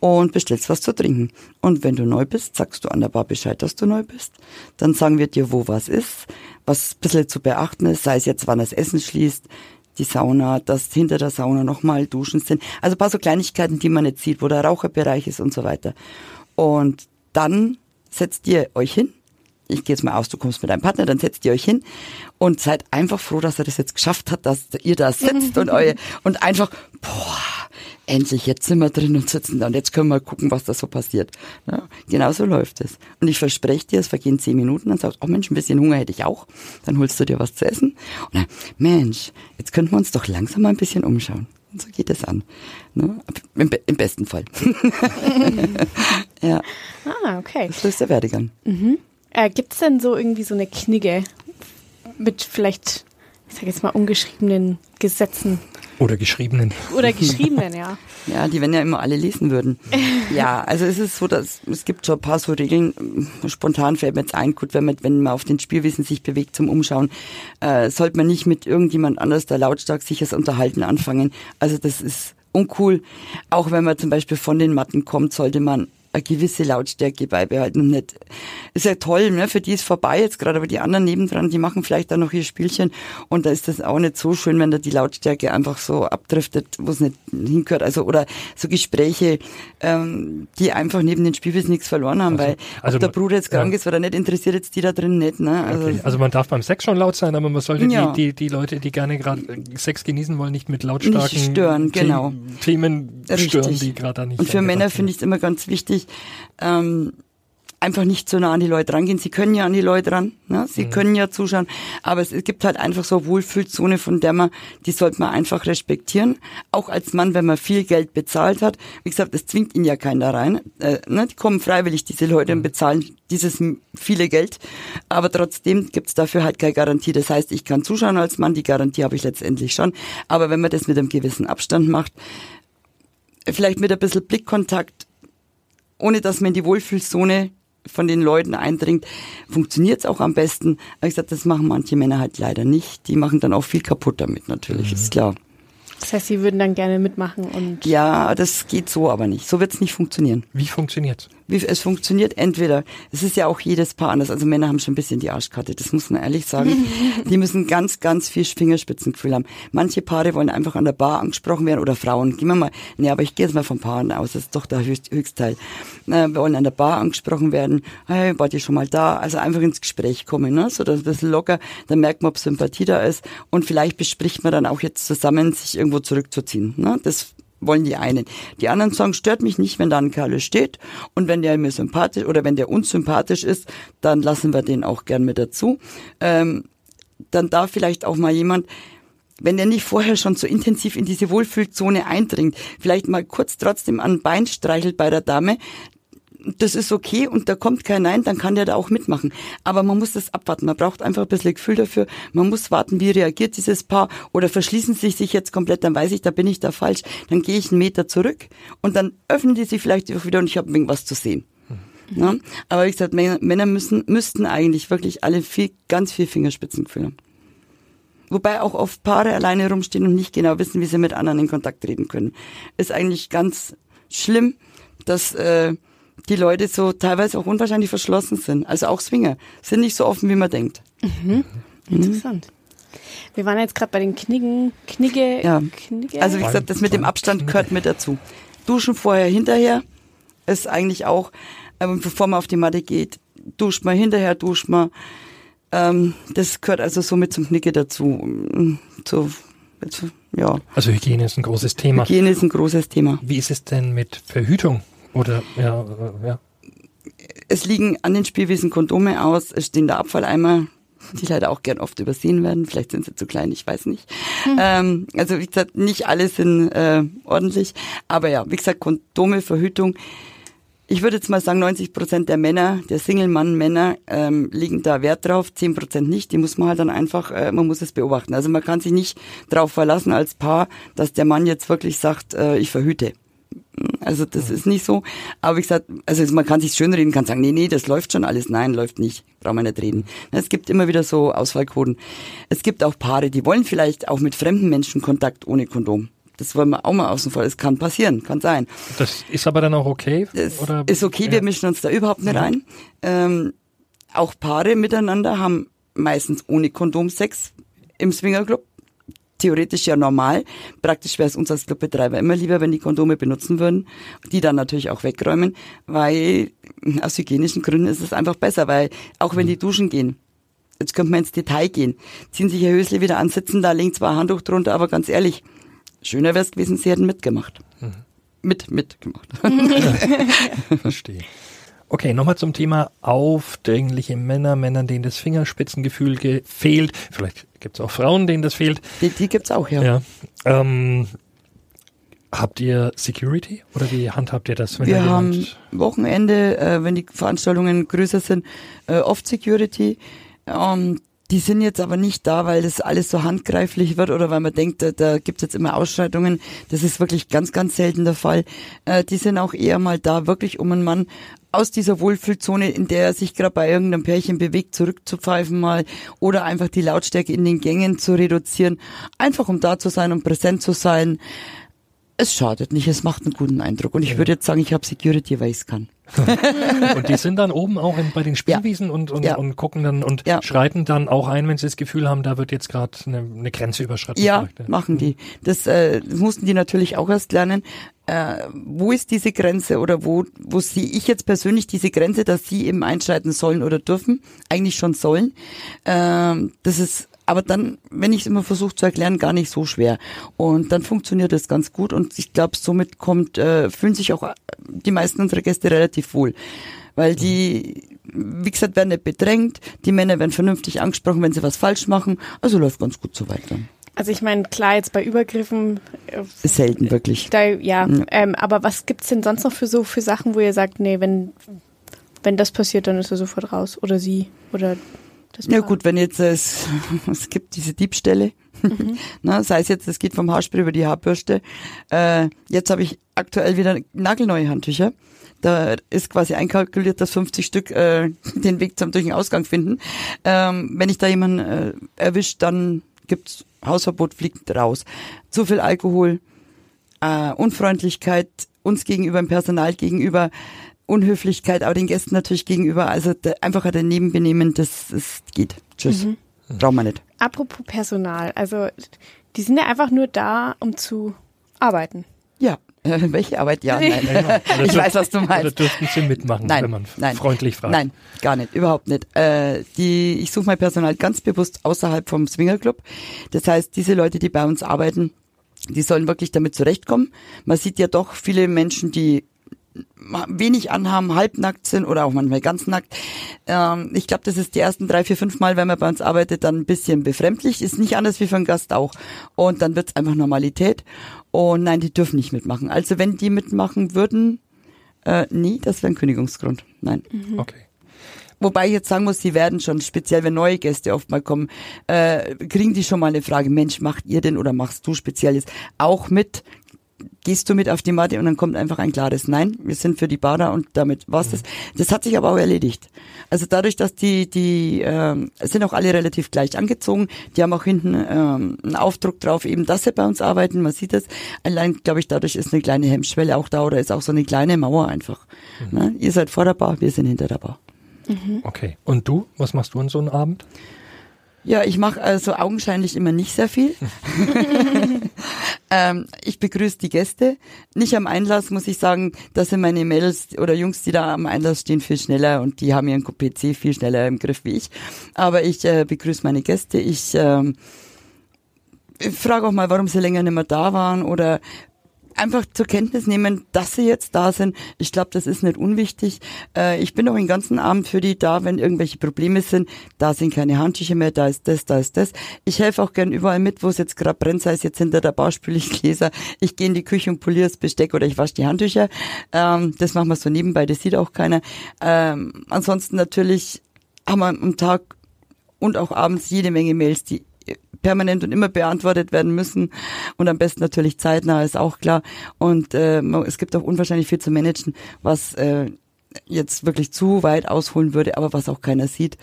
S4: und bestellst was zu trinken. Und wenn du neu bist, sagst du an der Bar Bescheid, dass du neu bist. Dann sagen wir dir, wo was ist, was ein bisschen zu beachten ist, sei es jetzt, wann das Essen schließt, die Sauna, dass hinter der Sauna nochmal Duschen sind. Also ein paar so Kleinigkeiten, die man nicht sieht, wo der Raucherbereich ist und so weiter. Und dann setzt ihr euch hin, ich gehe jetzt mal aus, du kommst mit deinem Partner, dann setzt ihr euch hin und seid einfach froh, dass er das jetzt geschafft hat, dass ihr da sitzt und euer, und einfach, boah, endlich, jetzt sind wir drin und sitzen da und jetzt können wir gucken, was da so passiert. Ja, genau so läuft es. Und ich verspreche dir, es vergehen zehn Minuten, dann sagst du, oh Mensch, ein bisschen Hunger hätte ich auch. Dann holst du dir was zu essen. Und dann, Mensch, jetzt könnten wir uns doch langsam mal ein bisschen umschauen. Und so geht es an. Ne? Im, Im, besten Fall. ja.
S2: Ah, okay.
S4: So ist der Werdegang.
S2: Mhm. Äh, Gibt es denn so irgendwie so eine Knigge mit vielleicht, ich sag jetzt mal, ungeschriebenen Gesetzen?
S3: Oder geschriebenen.
S2: Oder geschriebenen, ja.
S4: Ja, die wenn ja immer alle lesen würden. ja, also es ist so, dass es gibt schon ein paar so Regeln. Spontan fällt mir jetzt ein, gut, wenn man, wenn man auf den Spielwissen sich bewegt zum Umschauen, äh, sollte man nicht mit irgendjemand anders da lautstark sich das Unterhalten anfangen. Also das ist uncool. Auch wenn man zum Beispiel von den Matten kommt, sollte man eine gewisse Lautstärke beibehalten und nicht. Ist ja toll, ne? Für die ist vorbei jetzt gerade, aber die anderen nebendran, die machen vielleicht dann noch ihr Spielchen und da ist das auch nicht so schön, wenn da die Lautstärke einfach so abdriftet, wo es nicht hingehört. Also oder so Gespräche, ähm, die einfach neben den Spielwissen nichts verloren haben, also, weil also ob der Bruder jetzt krank ja. ist oder nicht, interessiert jetzt die da drin nicht. Ne?
S3: Also, okay. also man darf beim Sex schon laut sein, aber man sollte ja. die, die, die Leute, die gerne gerade Sex genießen wollen, nicht mit lautstarken
S4: nicht stören, genau.
S3: Themen stören, die gerade da nicht.
S4: Und für Männer finde ich es immer ganz wichtig, ähm, einfach nicht so nah an die Leute rangehen. Sie können ja an die Leute ran, ne? sie mhm. können ja zuschauen, aber es, es, gibt halt einfach so eine Wohlfühlzone, von der man, die sollte man einfach respektieren. Auch als Mann, wenn man viel Geld bezahlt hat. Wie gesagt, das zwingt ihn ja keiner rein. Äh, ne? Die kommen freiwillig, diese Leute, mhm. und bezahlen dieses viele Geld. Aber trotzdem gibt's dafür halt keine Garantie. Das heißt, ich kann zuschauen als Mann, die Garantie habe ich letztendlich schon. Aber wenn man das mit einem gewissen Abstand macht, vielleicht mit ein bisschen Blickkontakt, ohne dass man in die Wohlfühlzone von den Leuten eindringt, funktioniert es auch am besten. Aber ich gesagt, das machen manche Männer halt leider nicht. Die machen dann auch viel kaputt damit natürlich, mhm. ist klar.
S2: Das heißt, sie würden dann gerne mitmachen und.
S4: Ja, das geht so aber nicht. So wird es nicht funktionieren.
S3: Wie funktioniert
S4: wie es funktioniert. Entweder, es ist ja auch jedes Paar anders. Also Männer haben schon ein bisschen die Arschkarte, das muss man ehrlich sagen. die müssen ganz, ganz viel Fingerspitzengefühl haben. Manche Paare wollen einfach an der Bar angesprochen werden oder Frauen. Gehen wir mal, nee, aber ich gehe jetzt mal von Paaren aus, das ist doch der Höchst, Höchstteil. Äh, wir wollen an der Bar angesprochen werden. Hey, wart ihr schon mal da? Also einfach ins Gespräch kommen, ne? so dass ein bisschen locker, dann merkt man, ob Sympathie da ist und vielleicht bespricht man dann auch jetzt zusammen, sich irgendwo zurückzuziehen. Ne? Das wollen die einen. Die anderen sagen, stört mich nicht, wenn da ein Kerl steht und wenn der mir sympathisch oder wenn der uns sympathisch ist, dann lassen wir den auch gern mit dazu. Ähm, dann darf vielleicht auch mal jemand, wenn der nicht vorher schon so intensiv in diese Wohlfühlzone eindringt, vielleicht mal kurz trotzdem an Bein streichelt bei der Dame, das ist okay und da kommt kein Nein, dann kann der da auch mitmachen. Aber man muss das abwarten. Man braucht einfach ein bisschen Gefühl dafür. Man muss warten, wie reagiert dieses Paar oder verschließen sie sich jetzt komplett, dann weiß ich, da bin ich da falsch. Dann gehe ich einen Meter zurück und dann öffnen die sich vielleicht auch wieder und ich habe irgendwas zu sehen. Mhm. Ja? Aber wie gesagt, Männer müssen, müssten eigentlich wirklich alle viel, ganz viel Fingerspitzengefühl haben. Wobei auch oft Paare alleine rumstehen und nicht genau wissen, wie sie mit anderen in Kontakt treten können. Ist eigentlich ganz schlimm, dass äh, die Leute so teilweise auch unwahrscheinlich verschlossen sind. Also auch Swinger sind nicht so offen, wie man denkt.
S2: Mhm. Interessant. Wir waren jetzt gerade bei den Knicken, Knigge,
S4: ja. Knigge. Also wie gesagt, das mit dem Abstand gehört mit dazu. Duschen vorher, hinterher ist eigentlich auch, äh, bevor man auf die Matte geht, duscht man hinterher, duscht man. Ähm, das gehört also somit zum Knicke dazu. So, ja.
S3: Also Hygiene ist ein großes Thema.
S4: Hygiene ist ein großes Thema.
S3: Wie ist es denn mit Verhütung? Oder, ja, äh, ja.
S4: Es liegen an den Spielwiesen Kondome aus, es stehen da Abfalleimer, die leider auch gern oft übersehen werden. Vielleicht sind sie zu klein, ich weiß nicht. Hm. Ähm, also wie gesagt, nicht alle sind äh, ordentlich. Aber ja, wie gesagt, Kondome, Verhütung. Ich würde jetzt mal sagen, 90 Prozent der Männer, der Single-Mann-Männer, ähm, legen da Wert drauf, 10 Prozent nicht. Die muss man halt dann einfach, äh, man muss es beobachten. Also man kann sich nicht darauf verlassen als Paar, dass der Mann jetzt wirklich sagt, äh, ich verhüte. Also das ist nicht so. Aber wie gesagt, also man kann sich schön reden, kann sagen, nee, nee, das läuft schon alles. Nein, läuft nicht. Brauchen wir nicht reden. Es gibt immer wieder so Ausfallquoten. Es gibt auch Paare, die wollen vielleicht auch mit fremden Menschen Kontakt ohne Kondom. Das wollen wir auch mal außen vor. Das kann passieren, kann sein.
S3: Das ist aber dann auch okay?
S4: Das oder? ist okay, wir mischen uns da überhaupt nicht ja. ein. Ähm, auch Paare miteinander haben meistens ohne Kondom Sex im Swingerclub theoretisch ja normal. Praktisch wäre es uns als Clubbetreiber immer lieber, wenn die Kondome benutzen würden, die dann natürlich auch wegräumen, weil aus hygienischen Gründen ist es einfach besser, weil auch wenn die duschen gehen, jetzt könnte man ins Detail gehen, ziehen sich ihr Hösle wieder an, sitzen da, legen zwar Handtuch drunter, aber ganz ehrlich, Schöner wäre es gewesen, sie hätten mitgemacht. Mit, mitgemacht.
S3: Verstehe. Okay, nochmal zum Thema aufdringliche Männer, Männern, denen das Fingerspitzengefühl ge- fehlt. Vielleicht gibt es auch Frauen, denen das fehlt.
S4: Die, die gibt's auch, ja.
S3: Ja. Ähm, habt ihr Security oder wie handhabt ihr das, wenn
S4: Wir haben Wochenende, äh, wenn die Veranstaltungen größer sind, äh, oft Security. Ähm, die sind jetzt aber nicht da, weil das alles so handgreiflich wird oder weil man denkt, da, da gibt's jetzt immer Ausschreitungen. Das ist wirklich ganz, ganz selten der Fall. Äh, die sind auch eher mal da, wirklich um einen Mann aus dieser Wohlfühlzone, in der er sich gerade bei irgendeinem Pärchen bewegt, zurückzupfeifen mal oder einfach die Lautstärke in den Gängen zu reduzieren. Einfach um da zu sein, um präsent zu sein. Es schadet nicht, es macht einen guten Eindruck. Und ich würde jetzt sagen, ich habe Security, weil ich es kann.
S3: und die sind dann oben auch in, bei den Spielwiesen und, und,
S4: Ja.
S3: und gucken dann und
S4: Ja.
S3: schreiten dann auch ein, wenn sie das Gefühl haben, da wird jetzt gerade eine, eine Grenze überschritten.
S4: Ja, machen die. Das, äh, das mussten die natürlich auch erst lernen. Äh, wo ist diese Grenze oder wo, wo sehe ich jetzt persönlich diese Grenze, dass sie eben einschreiten sollen oder dürfen? Eigentlich schon sollen. Ähm, das ist aber dann, wenn ich es immer versuche zu erklären, gar nicht so schwer. Und dann funktioniert das ganz gut und ich glaube, somit kommt, äh, fühlen sich auch äh, die meisten unserer Gäste relativ wohl. Weil die, wie gesagt, werden nicht bedrängt, die Männer werden vernünftig angesprochen, wenn sie was falsch machen. Also läuft ganz gut so weiter.
S2: Also ich meine, klar, jetzt bei Übergriffen, äh,
S4: selten wirklich.
S2: da, ja,
S4: Ja.
S2: Ähm, aber was gibt's denn sonst noch für so für Sachen, wo ihr sagt, nee, wenn wenn das passiert, dann ist er sofort raus oder sie oder das
S4: Ja gut, wenn jetzt es, es gibt diese Diebstähle, Na, sei es jetzt, es geht vom Haarspray über die Haarbürste. Äh, jetzt habe ich aktuell wieder nagelneue Handtücher. Da ist quasi einkalkuliert, dass 50 Stück äh, den Weg zum durch den Ausgang finden. Ähm, wenn ich da jemanden äh, erwischt, dann gibt's Hausverbot, fliegt raus. Zu viel Alkohol, äh, Unfreundlichkeit uns gegenüber, dem Personal gegenüber, Unhöflichkeit, aber den Gästen natürlich gegenüber. Also einfach ein Nebenbenehmen, das, das geht. Tschüss. Brauchen wir nicht.
S2: Apropos Personal, also die sind ja einfach nur da, um zu arbeiten.
S4: Ja. Welche Arbeit? Ja, nein.
S3: Oder
S4: ich weiß, was du
S3: Oder
S4: meinst.
S3: dürften sie mitmachen,
S4: Nein,
S3: wenn man
S4: nein,
S3: freundlich fragt?
S4: Nein, gar nicht, überhaupt nicht. Äh, die, ich suche mein Personal ganz bewusst außerhalb vom Swingerclub. Das heißt, diese Leute, die bei uns arbeiten, die sollen wirklich damit zurechtkommen. Man sieht ja doch viele Menschen, die wenig anhaben, halbnackt sind oder auch manchmal ganz nackt. Ähm, ich glaube, das ist die ersten drei, vier, fünf Mal, wenn man bei uns arbeitet, dann ein bisschen befremdlich. Ist nicht anders wie für einen Gast auch. Und dann wird's einfach Normalität. Und nein, die dürfen nicht mitmachen. Also wenn die mitmachen würden, äh, nee, das wäre ein Kündigungsgrund. Nein.
S3: Okay.
S4: Wobei ich jetzt sagen muss, sie werden schon, speziell wenn neue Gäste oft mal kommen, äh, kriegen die schon mal eine Frage, Mensch, macht ihr denn oder machst du Spezielles auch mit? Gehst du mit auf die Matte und dann kommt einfach ein klares Nein. Wir sind für die Bader und damit war's das. Das hat sich aber auch erledigt. Also dadurch, dass die, die ähm, sind auch alle relativ gleich angezogen. Die haben auch hinten ähm, einen Aufdruck drauf, eben, dass sie bei uns arbeiten. Man sieht das. Allein, glaube ich, dadurch ist eine kleine Hemmschwelle auch da oder ist auch so eine kleine Mauer einfach. Ne? Ihr seid vor der Bar, wir sind hinter der Bar.
S3: Okay. Und du? Was machst du an so einem Abend?
S4: Ja, ich mache also augenscheinlich immer nicht sehr viel. ähm, ich begrüße die Gäste. Nicht am Einlass, muss ich sagen, da sind meine Mädels oder Jungs, die da am Einlass stehen, viel schneller und die haben ihren PC viel schneller im Griff wie ich. Aber ich äh, begrüße meine Gäste. Ich, ähm, ich frage auch mal, warum sie länger nicht mehr da waren oder einfach zur Kenntnis nehmen, dass sie jetzt da sind. Ich glaube, das ist nicht unwichtig. Äh, ich bin auch den ganzen Abend für die da, wenn irgendwelche Probleme sind. Da sind keine Handtücher mehr, da ist das, da ist das. Ich helfe auch gern überall mit, wo es jetzt gerade brennt, sei es jetzt hinter der Bar spüle ich Gläser. Ich gehe in die Küche und poliere das Besteck oder ich wasche die Handtücher. Ähm, das machen wir so nebenbei, das sieht auch keiner. Ähm, ansonsten natürlich haben wir am Tag und auch abends jede Menge Mails, die permanent und immer beantwortet werden müssen und am besten natürlich zeitnah ist auch klar und äh, es gibt auch unwahrscheinlich viel zu managen, was äh, jetzt wirklich zu weit ausholen würde, aber was auch keiner sieht.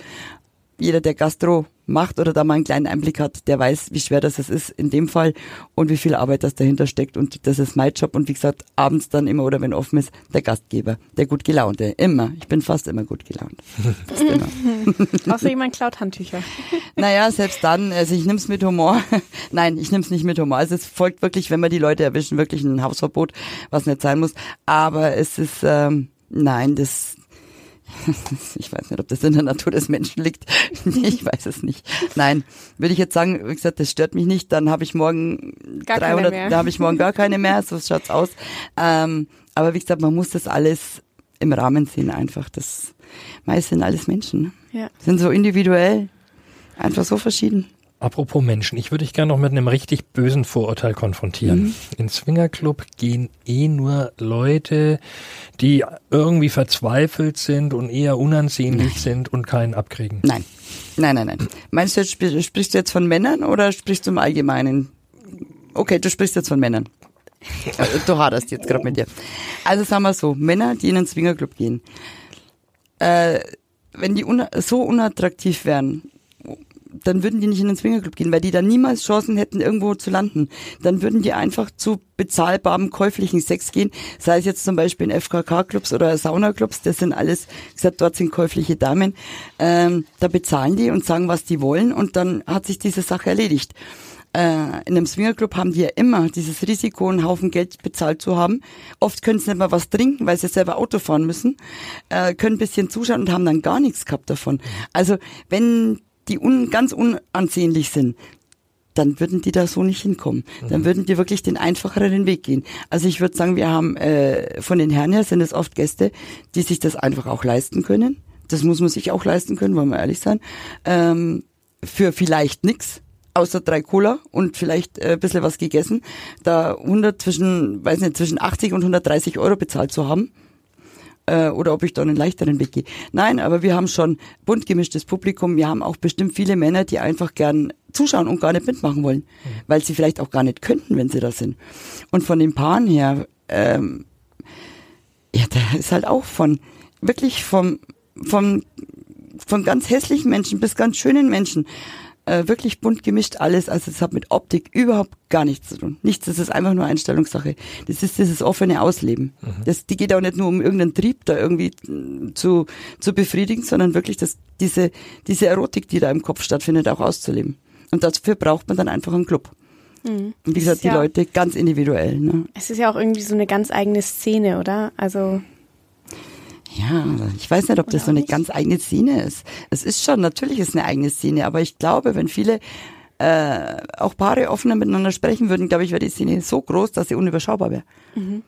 S4: Jeder, der Gastro macht oder da mal einen kleinen Einblick hat, der weiß, wie schwer das es ist in dem Fall und wie viel Arbeit das dahinter steckt und das ist mein Job und wie gesagt, abends dann immer oder wenn offen ist, der Gastgeber, der gut gelaunte, immer. Ich bin fast immer gut gelaunt. Fast immer.
S2: Außer jemand klaut Handtücher.
S4: Naja, selbst dann, also ich nehm's mit Humor. Nein, ich nehm's nicht mit Humor. Also es folgt wirklich, wenn wir die Leute erwischen, wirklich ein Hausverbot, was nicht sein muss. Aber es ist, ähm, nein, das, ich weiß nicht, ob das in der Natur des Menschen liegt. ich weiß es nicht. Nein, würde ich jetzt sagen, wie gesagt, das stört mich nicht, dann habe ich morgen
S2: Gar
S4: 300,
S2: keine mehr.
S4: da habe ich morgen gar keine mehr, so schaut's aus. Ähm, aber wie gesagt, man muss das alles im Rahmen sehen einfach. Das meist sind alles Menschen. Ne?
S2: Ja.
S4: Sind so individuell, einfach so verschieden.
S3: Apropos Menschen, ich würde dich gerne noch mit einem richtig bösen Vorurteil konfrontieren.
S4: Mhm.
S3: In Swingerclub gehen eh nur Leute, die irgendwie verzweifelt sind und eher unansehnlich sind und keinen abkriegen.
S4: Nein. Nein, nein, nein. Meinst du, jetzt, spr- sprichst du jetzt von Männern oder sprichst du im Allgemeinen? Okay, du sprichst jetzt von Männern. Du haderst jetzt gerade mit dir. Also sagen wir so, Männer, die in einen Swingerclub gehen, äh, wenn die una so unattraktiv wären, dann würden die nicht in den Swingerclub gehen, weil die dann niemals Chancen hätten, irgendwo zu landen. Dann würden die einfach zu bezahlbarem käuflichen Sex gehen, sei es jetzt zum Beispiel in FKK-Clubs oder Saunaclubs, das sind alles, gesagt, dort sind käufliche Damen. Ähm, da bezahlen die und sagen, was die wollen und dann hat sich diese Sache erledigt. Äh, in einem Swingerclub haben die ja immer dieses Risiko, einen Haufen Geld bezahlt zu haben. Oft können sie nicht mal was trinken, weil sie selber Auto fahren müssen, äh, können ein bisschen zuschauen und haben dann gar nichts gehabt davon. Also wenn die un, ganz unansehnlich sind, dann würden die da so nicht hinkommen. Dann würden die wirklich den einfacheren Weg gehen. Also ich würde sagen, wir haben äh, von den Herren her sind es oft Gäste, die sich das einfach auch leisten können. Das muss man sich auch leisten können, wollen wir ehrlich sein. Ähm, für vielleicht nix außer drei Cola und vielleicht äh, ein bisschen was gegessen, da 100 zwischen, weiß nicht, zwischen 80 und 130 Euro bezahlt zu haben äh, oder ob ich da einen leichteren Weg gehe. Nein, aber wir haben schon bunt gemischtes Publikum. Wir haben auch bestimmt viele Männer, die einfach gern zuschauen und gar nicht mitmachen wollen, weil sie vielleicht auch gar nicht könnten, wenn sie da sind. Und von den Paaren her, ähm, ja, da ist halt auch von wirklich vom vom von ganz hässlichen Menschen bis ganz schönen Menschen äh, wirklich bunt gemischt alles. Also es hat mit Optik überhaupt gar nichts zu tun. Nichts, das ist einfach nur Einstellungssache. Das ist dieses offene Ausleben. Das, die geht auch nicht nur um irgendeinen Trieb da irgendwie mm, zu, zu befriedigen, sondern wirklich das, diese, diese Erotik, die da im Kopf stattfindet, auch auszuleben. Und dafür braucht man dann einfach einen Club. Und wie gesagt, die
S2: Ja.
S4: Leute ganz individuell. Ne?
S2: Es ist ja auch irgendwie so eine ganz eigene Szene, oder? Also,
S4: Ja, ich weiß nicht, ob das
S2: Oder
S4: so eine
S2: nicht?
S4: ganz eigene Szene ist. Es ist schon, natürlich ist eine eigene Szene, aber ich glaube, wenn viele äh, auch Paare offener miteinander sprechen würden, glaube ich, wäre die Szene so groß, dass sie unüberschaubar wäre.
S2: Mhm.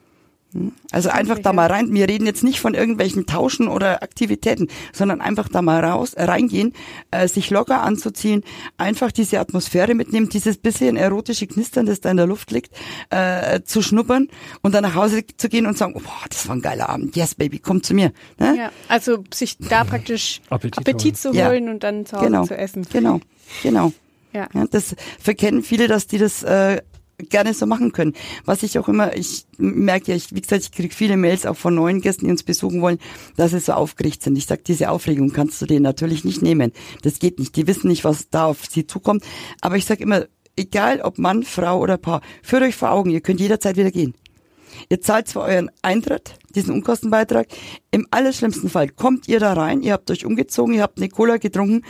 S4: Hm? Also einfach da mal rein. Wir reden jetzt nicht von irgendwelchen Tauschen oder Aktivitäten, sondern einfach da mal raus, äh, reingehen, äh, sich locker anzuziehen, einfach diese Atmosphäre mitnehmen, dieses bisschen erotische Knistern, das da in der Luft liegt, äh, zu schnuppern und dann nach Hause zu gehen und sagen, oh, boah, das war ein geiler Abend. Yes, Baby, komm zu mir. Ne?
S2: ja, also sich da praktisch
S3: Appetit
S2: Appetit, zu
S4: Ja.
S2: holen und dann zu Hause
S4: genau,
S2: zu essen.
S4: Genau, genau.
S2: Ja.
S4: Ja, das verkennen viele, dass die das äh, gerne so machen können. Was ich auch immer, ich merke ja, ich, wie gesagt, ich kriege viele Mails auch von neuen Gästen, die uns besuchen wollen, dass sie so aufgeregt sind. Ich sage, diese Aufregung kannst du denen natürlich nicht nehmen. Das geht nicht. Die wissen nicht, was da auf sie zukommt. Aber ich sage immer, egal ob Mann, Frau oder Paar, führt euch vor Augen, ihr könnt jederzeit wieder gehen. Ihr zahlt zwar euren Eintritt, diesen Unkostenbeitrag. Im allerschlimmsten Fall kommt ihr da rein, ihr habt euch umgezogen, ihr habt eine Cola getrunken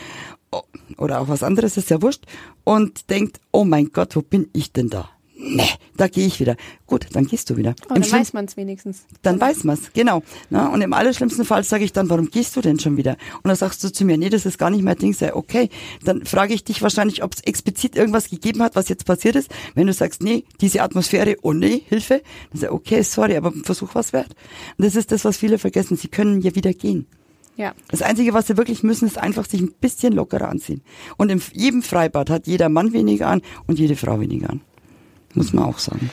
S4: oder auch was anderes, ist ja wurscht, und denkt, oh mein Gott, wo bin ich denn da? Nee, da gehe ich wieder. Gut, dann gehst du wieder.
S2: Oh,
S4: Im
S2: dann
S4: schlimm-
S2: weiß man es wenigstens.
S4: dann weiß man's, genau. Na, und im allerschlimmsten Fall sage ich dann, warum gehst du denn schon wieder? Und dann sagst du zu mir, nee, das ist gar nicht mein Ding. Sei okay, dann frage ich dich wahrscheinlich, ob es explizit irgendwas gegeben hat, was jetzt passiert ist. Wenn du sagst, nee, diese Atmosphäre, oh nee, Hilfe, dann sag ich, okay, sorry, aber Versuch was wert. Und das ist das, was viele vergessen. Sie können ja wieder gehen.
S2: Ja.
S4: Das Einzige, was sie wirklich müssen, ist einfach sich ein bisschen lockerer anziehen. Und in jedem Freibad hat jeder Mann weniger an und jede Frau weniger an. Muss man auch sagen.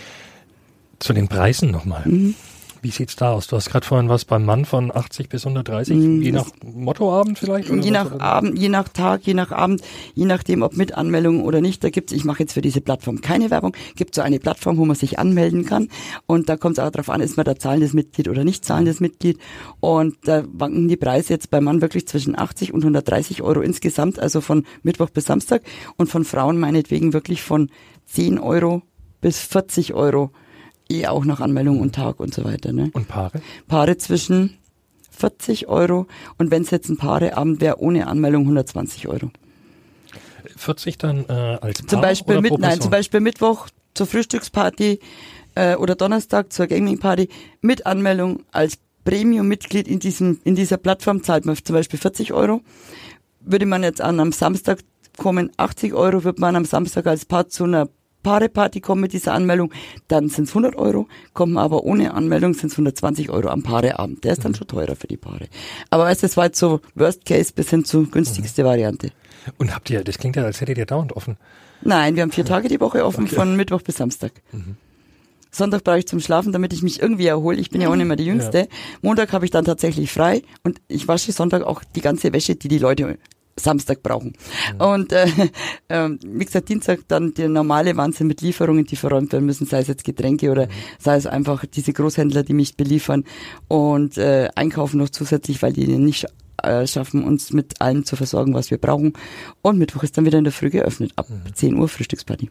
S3: Zu den Preisen nochmal.
S4: Mhm.
S3: Wie sieht's da aus? Du hast gerade vorhin was beim Mann von 80 bis 130,
S4: Mhm,
S3: je nach Mottoabend vielleicht? oder
S4: Je nach
S3: oder?
S4: Abend, je nach Tag, je nach Abend, je nachdem, ob mit Anmeldung oder nicht. Da gibt's, ich mache jetzt für diese Plattform keine Werbung, gibt so eine Plattform, wo man sich anmelden kann. Und da kommt es auch darauf an, ist man da zahlendes Mitglied oder nicht zahlendes Mitglied. Und da wanken die Preise jetzt beim Mann wirklich zwischen 80 und 130 Euro insgesamt, also von Mittwoch bis Samstag. Und von Frauen meinetwegen wirklich von 10 Euro bis 40 Euro, eh auch nach Anmeldung und Tag und so weiter. Ne?
S3: Und Paare?
S4: Paare zwischen 40 Euro und wenn es jetzt ein Paareabend wäre, ohne Anmeldung 120 Euro.
S3: 40 dann äh, als Paar
S4: Zum Beispiel, mit, nein, zum Beispiel Mittwoch zur Frühstücksparty äh, oder Donnerstag zur Gamingparty mit Anmeldung als Premium-Mitglied in diesem, in dieser Plattform zahlt man zum Beispiel 40 Euro. Würde man jetzt an einem Samstag kommen, 80 Euro, wird man am Samstag als Paar zu einer Paareparty kommen mit dieser Anmeldung, dann sind es 100 Euro, kommen aber ohne Anmeldung sind es 120 Euro am Paareabend. Der ist dann mhm. schon teurer für die Paare. Aber weißt, das war jetzt so Worst Case bis hin zur günstigste mhm. Variante.
S3: Und habt ihr, das klingt ja, als hättet ihr dauernd offen.
S4: Nein, wir haben vier Tage die Woche offen, okay. von Mittwoch bis Samstag. Mhm. Sonntag brauche ich zum Schlafen, damit ich mich irgendwie erhole. Ich bin ja auch nicht mehr die Jüngste. Ja. Montag habe ich dann tatsächlich frei und ich wasche Sonntag auch die ganze Wäsche, die die Leute Samstag brauchen. Mhm. Und äh, äh, wie gesagt, Dienstag dann der normale Wahnsinn mit Lieferungen, die verräumt werden müssen, sei es jetzt Getränke oder mhm. sei es einfach diese Großhändler, die mich beliefern und äh, einkaufen noch zusätzlich, weil die nicht äh, schaffen, uns mit allem zu versorgen, was wir brauchen. Und Mittwoch ist dann wieder in der Früh geöffnet, ab mhm. 10 Uhr Frühstücksparty.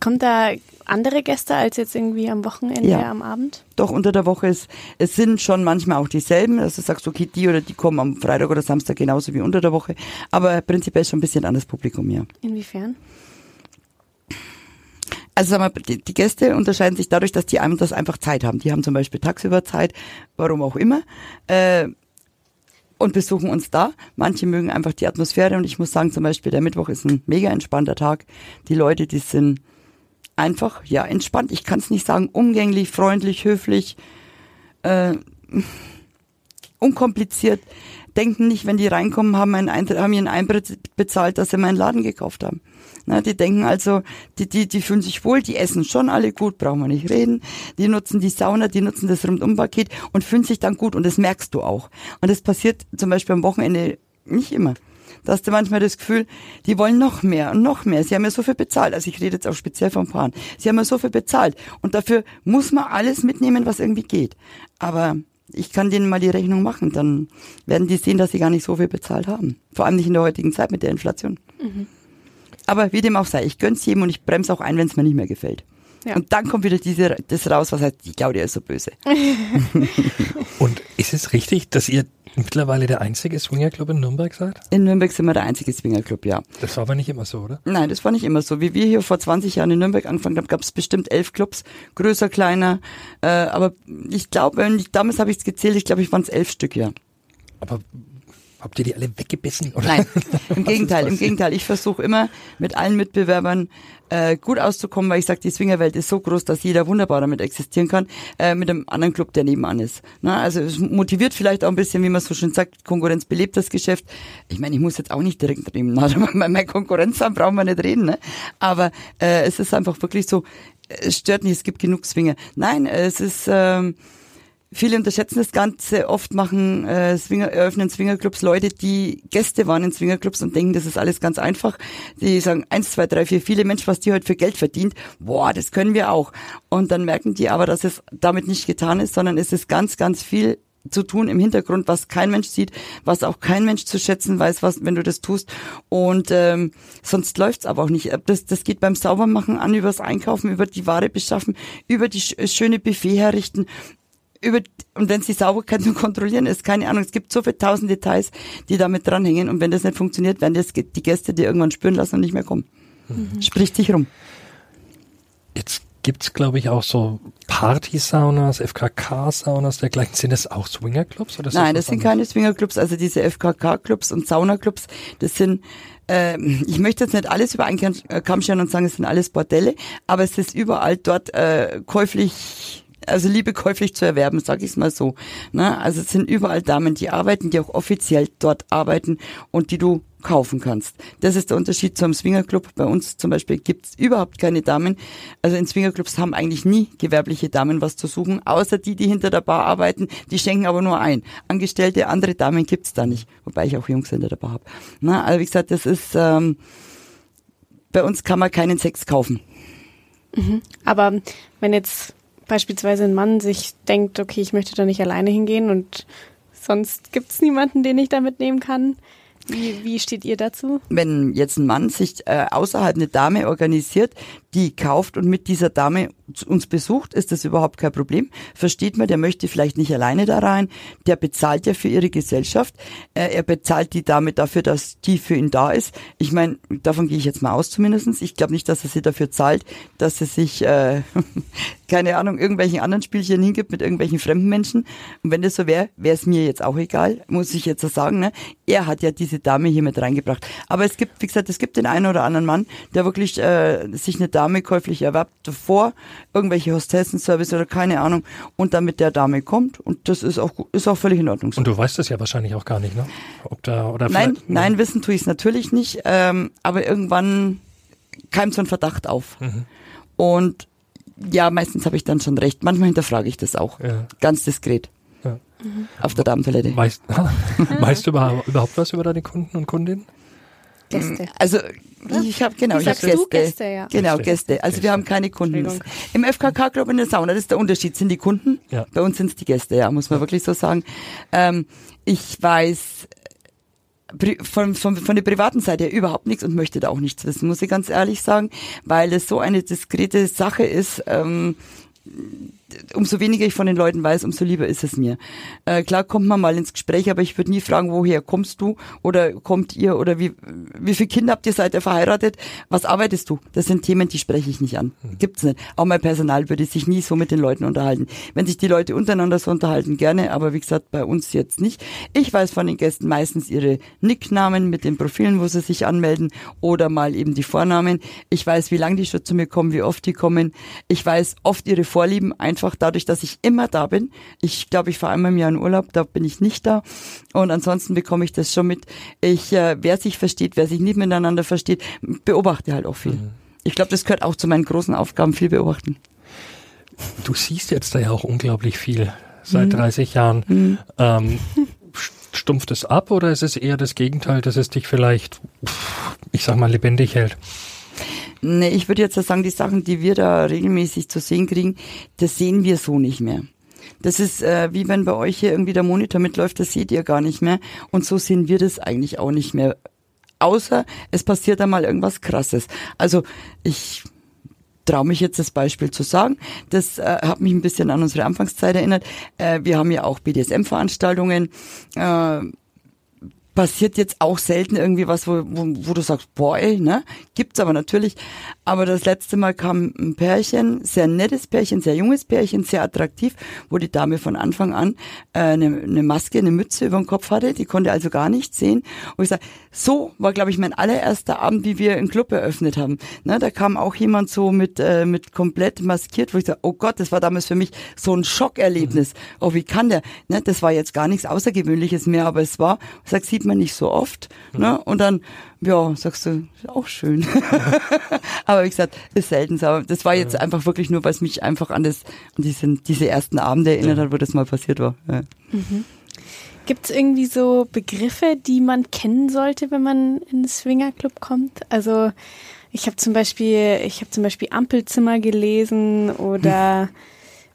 S2: Kommt da andere Gäste als jetzt irgendwie am Wochenende, ja. am Abend?
S4: Doch, unter der Woche ist, es sind schon manchmal auch dieselben. Also sagst du, okay, die oder die kommen am Freitag oder Samstag genauso wie unter der Woche. Aber prinzipiell schon ein bisschen anderes Publikum, ja.
S2: Inwiefern?
S4: Also sagen wir, die, die Gäste unterscheiden sich dadurch, dass die einem das einfach Zeit haben. Die haben zum Beispiel tagsüber Zeit, warum auch immer. Äh, und besuchen uns da. Manche mögen einfach die Atmosphäre und ich muss sagen, zum Beispiel der Mittwoch ist ein mega entspannter Tag. Die Leute, die sind einfach, ja, entspannt. Ich kann es nicht sagen, umgänglich, freundlich, höflich, äh, unkompliziert. Denken nicht, wenn die reinkommen, haben, einen Eintritt, haben ihren Eintritt bezahlt, dass sie meinen Laden gekauft haben. Na, die denken also, die, die, die fühlen sich wohl, die essen schon alle gut, brauchen wir nicht reden. Die nutzen die Sauna, die nutzen das Rundumpaket und fühlen sich dann gut und das merkst du auch. Und das passiert zum Beispiel am Wochenende nicht immer. Da hast du manchmal das Gefühl, die wollen noch mehr und noch mehr. Sie haben ja so viel bezahlt. Also ich rede jetzt auch speziell vom Fahren. Sie haben ja so viel bezahlt. Und dafür muss man alles mitnehmen, was irgendwie geht. Aber ich kann denen mal die Rechnung machen, dann werden die sehen, dass sie gar nicht so viel bezahlt haben. Vor allem nicht in der heutigen Zeit mit der Inflation. Mhm. Aber wie dem auch sei, ich gönn's jedem und ich bremse auch ein, wenn es mir nicht mehr gefällt. Ja. Und dann kommt wieder diese, das raus, was heißt, die Claudia ist so böse.
S3: und ist es richtig, dass ihr mittlerweile der einzige Swingerclub in Nürnberg seid?
S4: In Nürnberg sind wir der einzige Swingerclub, ja.
S3: Das war aber nicht immer so, oder?
S4: Nein, das war nicht immer so. Wie wir hier vor 20 Jahren in Nürnberg angefangen haben, gab es bestimmt elf Clubs, größer, kleiner. Äh, aber ich glaube, damals habe ich es gezählt, ich glaube, ich waren es elf Stück, ja.
S3: Aber Habt ihr die alle weggebissen? Oder?
S4: Nein, im Gegenteil, im Gegenteil. Ich versuche immer mit allen Mitbewerbern äh, gut auszukommen, weil ich sage, die Swingerwelt ist so groß, dass jeder wunderbar damit existieren kann, äh, mit einem anderen Club, der nebenan ist. Na, also es motiviert vielleicht auch ein bisschen, wie man so schön sagt, Konkurrenz belebt das Geschäft. Ich meine, ich muss jetzt auch nicht direkt reden, meine Konkurrenz haben, brauchen wir nicht reden, ne? aber äh, es ist einfach wirklich so, es stört nicht, es gibt genug Swinger. Nein, es ist... Ähm, Viele unterschätzen das Ganze. Oft machen äh, Swinger, eröffnen Swingerclubs Leute, die Gäste waren in Swingerclubs und denken, das ist alles ganz einfach. Die sagen eins, zwei, drei, vier, viele Mensch, was die heute für Geld verdient. Boah, das können wir auch. Und dann merken die aber, dass es damit nicht getan ist, sondern es ist ganz, ganz viel zu tun im Hintergrund, was kein Mensch sieht, was auch kein Mensch zu schätzen weiß, was, wenn du das tust. Und ähm, sonst läuft's aber auch nicht. Das, das geht beim Saubermachen an, übers Einkaufen, über die Ware beschaffen, über die schöne Buffet herrichten, über, und wenn sie Sauberkeit nur kontrollieren ist, keine Ahnung, es gibt so viele tausend Details, die damit dranhängen und wenn das nicht funktioniert, werden das die Gäste dir irgendwann spüren lassen und nicht mehr kommen. Mhm. Spricht sich rum.
S3: Jetzt gibt's glaube ich, auch so Party-Saunas, FKK-Saunas, dergleichen. Sind das auch Swingerclubs?
S4: Oder Nein, das sind keine Swingerclubs. Also diese FKK-Clubs und Saunaclubs, das sind äh, ich möchte jetzt nicht alles über einen Kamm scheren und sagen, es sind alles Bordelle, aber es ist überall dort äh, käuflich also Liebe käuflich zu erwerben, sag ich es mal so. Ne? Also es sind überall Damen, die arbeiten, die auch offiziell dort arbeiten und die du kaufen kannst. Das ist der Unterschied zum Swingerclub. Bei uns zum Beispiel gibt's überhaupt keine Damen. Also in Swingerclubs haben eigentlich nie gewerbliche Damen was zu suchen, außer die, die hinter der Bar arbeiten. Die schenken aber nur ein. Angestellte, andere Damen gibt's da nicht. Wobei ich auch Jungs hinter der Bar habe. Na, also wie gesagt, das ist ähm, bei uns kann man keinen Sex kaufen.
S2: Mhm. Aber wenn jetzt beispielsweise ein Mann sich denkt, okay, ich möchte da nicht alleine hingehen und sonst gibt es niemanden, den ich da mitnehmen kann. Wie, wie steht ihr dazu?
S4: Wenn jetzt ein Mann sich äh, außerhalb eine Dame organisiert, die kauft und mit dieser Dame uns besucht, ist das überhaupt kein Problem. Versteht man, der möchte vielleicht nicht alleine da rein, der bezahlt ja für ihre Gesellschaft, äh, er bezahlt die Dame dafür, dass die für ihn da ist. Ich meine, davon gehe ich jetzt mal aus zumindestens. Ich glaube nicht, dass er sie dafür zahlt, dass sie sich äh, keine Ahnung, irgendwelchen anderen Spielchen hingibt mit irgendwelchen fremden Menschen. Und wenn das so wäre, wäre es mir jetzt auch egal, muss ich jetzt so sagen. Ne? Er hat ja diese Dame hier mit reingebracht. Aber es gibt, wie gesagt, es gibt den einen oder anderen Mann, der wirklich äh, sich eine Dame käuflich erwerbt, davor irgendwelche Hostessenservice oder keine Ahnung, und dann mit der Dame kommt. Und das ist auch, ist auch völlig in Ordnung. So.
S3: Und du weißt das ja wahrscheinlich auch gar nicht, ne? Ob da oder
S4: Nein, nein, wissen tue ich es natürlich nicht. Ähm, aber irgendwann keimt so ein Verdacht auf.
S3: Mhm.
S4: Und ja, meistens habe ich dann schon recht. Manchmal hinterfrage ich das auch.
S3: Ja.
S4: Ganz diskret.
S3: Ja.
S4: Auf der Damentoilette.
S3: Weißt, weißt du überhaupt, was über deine Kunden und Kundinnen?
S2: Gäste.
S4: Also ich habe genau, ich habe Gäste.
S2: Gäste, ja.
S4: Genau,
S3: Gäste.
S4: Gäste. Also wir haben keine Kunden. Im FKK Club in der Sauna, das ist der Unterschied, sind die Kunden.
S3: Ja.
S4: Bei uns sind es die Gäste, ja, muss man wirklich so sagen. Ähm, ich weiß von, von, von der privaten Seite her überhaupt nichts und möchte da auch nichts wissen, muss ich ganz ehrlich sagen, weil es so eine diskrete Sache ist. Ähm, umso weniger ich von den Leuten weiß, umso lieber ist es mir. Äh, klar kommt man mal ins Gespräch, aber ich würde nie fragen, woher kommst du oder kommt ihr oder wie, wie viele Kinder habt ihr, seid ihr verheiratet, was arbeitest du? Das sind Themen, die spreche ich nicht an. Gibt's nicht. Auch mein Personal würde sich nie so mit den Leuten unterhalten. Wenn sich die Leute untereinander so unterhalten, gerne, aber wie gesagt, bei uns jetzt nicht. Ich weiß von den Gästen meistens ihre Nicknamen mit den Profilen, wo sie sich anmelden oder mal eben die Vornamen. Ich weiß, wie lange die schon zu mir kommen, wie oft die kommen. Ich weiß oft ihre Vorlieben, einfach dadurch, dass ich immer da bin. Ich glaube, ich fahre einmal im Jahr in Urlaub, da bin ich nicht da. Und ansonsten bekomme ich das schon mit. Ich, äh, wer sich versteht, wer sich nicht miteinander versteht, beobachte halt auch viel. Ich glaube, das gehört auch zu meinen großen Aufgaben, viel beobachten.
S3: Du siehst jetzt da ja auch unglaublich viel seit 30 Jahren. Ähm, st- stumpft es ab oder ist es eher das Gegenteil, dass es dich vielleicht, ich sag mal, lebendig hält?
S4: Nee, ich würde jetzt sagen, die Sachen, die wir da regelmäßig zu sehen kriegen, das sehen wir so nicht mehr. Das ist äh, wie wenn bei euch hier irgendwie der Monitor mitläuft, das seht ihr gar nicht mehr. Und so sehen wir das eigentlich auch nicht mehr. Außer es passiert einmal irgendwas Krasses. Also ich traue mich jetzt das Beispiel zu sagen. Das äh, hat mich ein bisschen an unsere Anfangszeit erinnert. Äh, wir haben ja auch BDSM-Veranstaltungen. Äh, passiert jetzt auch selten irgendwie was, wo, wo, wo du sagst, boah, ey, ne? Gibt's aber natürlich. Aber das letzte Mal kam ein Pärchen, sehr nettes Pärchen, sehr junges Pärchen, sehr attraktiv, wo die Dame von Anfang an äh, eine, eine Maske, eine Mütze über dem Kopf hatte, die konnte also gar nichts sehen. Und ich sag, so war, glaube ich, mein allererster Abend, wie wir einen Club eröffnet haben. Ne, da kam auch jemand so mit, äh, mit komplett maskiert, wo ich sage, oh Gott, das war damals für mich so ein Schockerlebnis. Oh, wie kann der? Ne, das war jetzt gar nichts Außergewöhnliches mehr, aber es war, ich sag, sieht man nicht so oft. Ne? Und dann, ja, sagst du, ist auch schön. aber wie gesagt, ist selten. Aber das war jetzt einfach wirklich nur, weil es mich einfach an das, an diesen, diese ersten Abende erinnert hat, wo das mal passiert war. Ja.
S2: Gibt es irgendwie so Begriffe, die man kennen sollte, wenn man in den Swingerclub kommt? Also ich habe zum Beispiel, ich habe zum Beispiel Ampelzimmer gelesen oder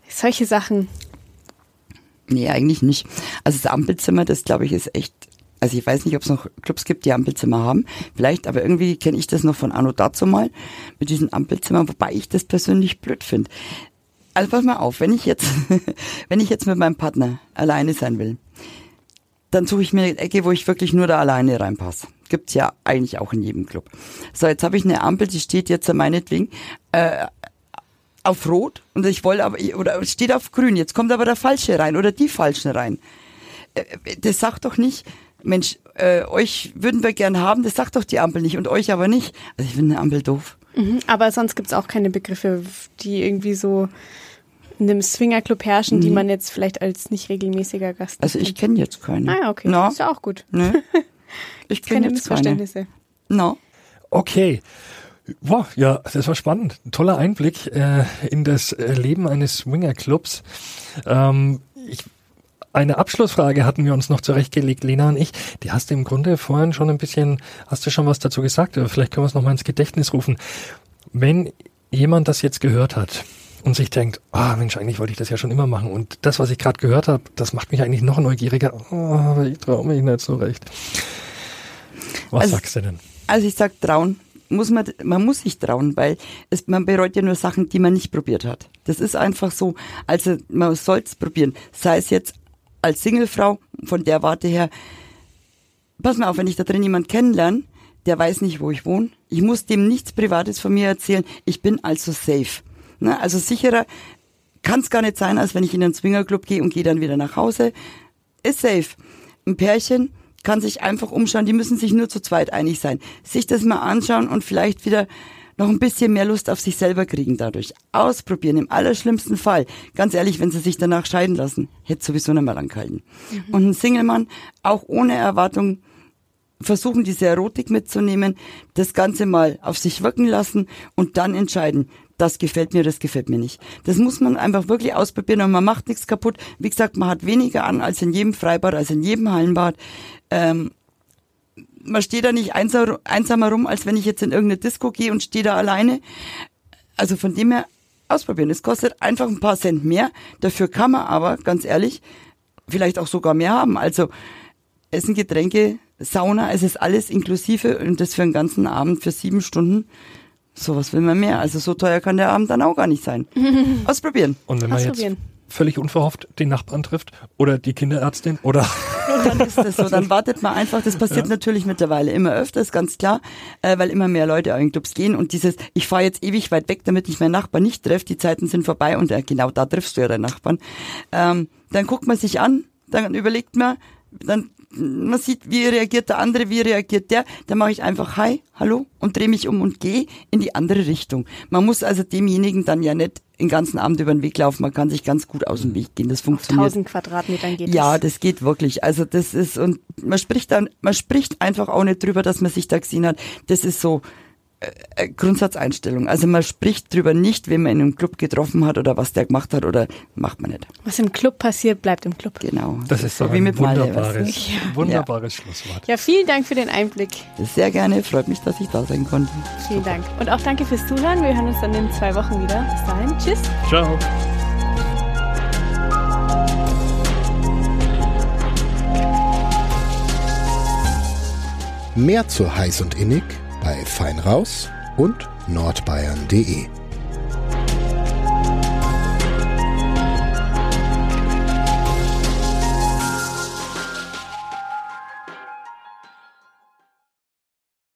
S2: solche Sachen.
S4: Nee, eigentlich nicht. Also das Ampelzimmer, das glaube ich ist echt, also ich weiß nicht, ob es noch Clubs gibt, die Ampelzimmer haben. Vielleicht, aber irgendwie kenne ich das noch von Anno dazu mal mit diesen Ampelzimmern, wobei ich das persönlich blöd finde. Also pass mal auf, wenn ich jetzt, wenn ich jetzt mit meinem Partner alleine sein will, dann suche ich mir eine Ecke, wo ich wirklich nur da alleine reinpasse. Gibt's ja eigentlich auch in jedem Club. So, jetzt habe ich eine Ampel, die steht jetzt meinetwegen äh, auf Rot und ich wollte aber, oder steht auf Grün, jetzt kommt aber der Falsche rein oder die Falschen rein. Äh, Das sagt doch nicht, Mensch, äh, euch würden wir gern haben, das sagt doch die Ampel nicht und euch aber nicht. Also ich finde eine Ampel doof.
S2: Mhm, aber sonst gibt es auch keine Begriffe, die irgendwie so in dem Swingerclub herrschen, die man jetzt vielleicht als nicht regelmäßiger Gast
S4: Also ich kenne jetzt keine.
S2: Ah ja, okay.
S4: No,
S2: Ist ja auch gut.
S4: ne? Ich kenne
S2: Keine
S4: jetzt keine.
S2: Missverständnisse.
S4: No.
S3: Okay. Wow, ja, das war spannend. Ein toller Einblick äh, in das äh, Leben eines Swingerclubs. Ähm, ich, eine Abschlussfrage hatten wir uns noch zurechtgelegt, Lena und ich. Die hast du im Grunde vorhin schon ein bisschen, hast du schon was dazu gesagt, aber vielleicht können wir es nochmal ins Gedächtnis rufen. Wenn jemand das jetzt gehört hat und sich denkt, ah Mensch, eigentlich wollte ich das ja schon immer machen und das, was ich gerade gehört habe, das macht mich eigentlich noch neugieriger, oh, aber ich traue mich nicht so recht. Was
S4: Also-
S3: sagst du denn?
S4: Also ich sag trauen. Muss man, man muss sich trauen, weil es, man bereut ja nur Sachen, die man nicht probiert hat. Das ist einfach so. Also man soll es probieren. Sei es jetzt als Singlefrau, von der Warte her, pass mal auf, wenn ich da drin jemand kennenlerne, der weiß nicht, wo ich wohne. Ich muss dem nichts Privates von mir erzählen. Ich bin also safe. Ne? Also sicherer kann es gar nicht sein, als wenn ich in einen Swingerclub gehe und gehe dann wieder nach Hause. Ist safe. Ein Pärchen kann sich einfach umschauen, die müssen sich nur zu zweit einig sein. Sich das mal anschauen und vielleicht wieder noch ein bisschen mehr Lust auf sich selber kriegen dadurch. Ausprobieren, im allerschlimmsten Fall. Ganz ehrlich, wenn sie sich danach scheiden lassen, hätte sowieso nicht mehr langgehalten. Mhm. Und ein Singlemann, auch ohne Erwartung, versuchen, diese Erotik mitzunehmen, das Ganze mal auf sich wirken lassen und dann entscheiden, das gefällt mir, das gefällt mir nicht. Das muss man einfach wirklich ausprobieren und man macht nichts kaputt. Wie gesagt, man hat weniger an als in jedem Freibad, als in jedem Hallenbad. Ähm, man steht da nicht einsam, einsamer rum, als wenn ich jetzt in irgendeine Disco gehe und stehe da alleine. Also von dem her ausprobieren. Es kostet einfach ein paar Cent mehr. Dafür kann man aber, ganz ehrlich, vielleicht auch sogar mehr haben. Also Essen, Getränke, Sauna, es ist alles inklusive und das für einen ganzen Abend für sieben Stunden. Sowas will man mehr. Also so teuer kann der Abend dann auch gar nicht sein. Ausprobieren.
S3: Und wenn man jetzt völlig unverhofft den Nachbarn trifft oder die Kinderärztin oder
S4: dann ist das so, dann wartet man einfach, das passiert ja. natürlich mittlerweile immer öfters, ganz klar, äh, weil immer mehr Leute in Clubs gehen und dieses, ich fahre jetzt ewig weit weg, damit ich meinen Nachbarn nicht treffe, die Zeiten sind vorbei und äh, genau da triffst du ja deinen Nachbarn. Ähm, dann guckt man sich an, dann überlegt man, dann man sieht, wie reagiert der andere, wie reagiert der, dann mache ich einfach Hi, hallo und drehe mich um und gehe in die andere Richtung. Man muss also demjenigen dann ja nicht den ganzen Abend über den Weg laufen, man kann sich ganz gut aus dem Weg gehen. Das funktioniert.
S2: Auf 1000 Quadratmetern geht
S4: Ja, das. das geht wirklich. Also das ist und man spricht dann, man spricht einfach auch nicht drüber, dass man sich da gesehen hat. Das ist so, Grundsatzeinstellung. Also man spricht drüber nicht, wen man in einem Club getroffen hat oder was der gemacht hat oder macht man nicht.
S2: Was im Club passiert, bleibt im Club.
S4: Genau.
S3: Das, ist so wie mit wunderbares, Malle, ja. wunderbares ja. Schlusswort.
S2: Ja, vielen Dank für den Einblick.
S4: Sehr gerne, freut mich, dass ich da sein konnte.
S2: Vielen Super. Dank. Und auch danke fürs Zuhören. Wir hören uns dann in zwei Wochen wieder. Bis dahin, tschüss.
S3: Ciao.
S1: Mehr zu heiß und innig bei Feinraus und nordbayern.de.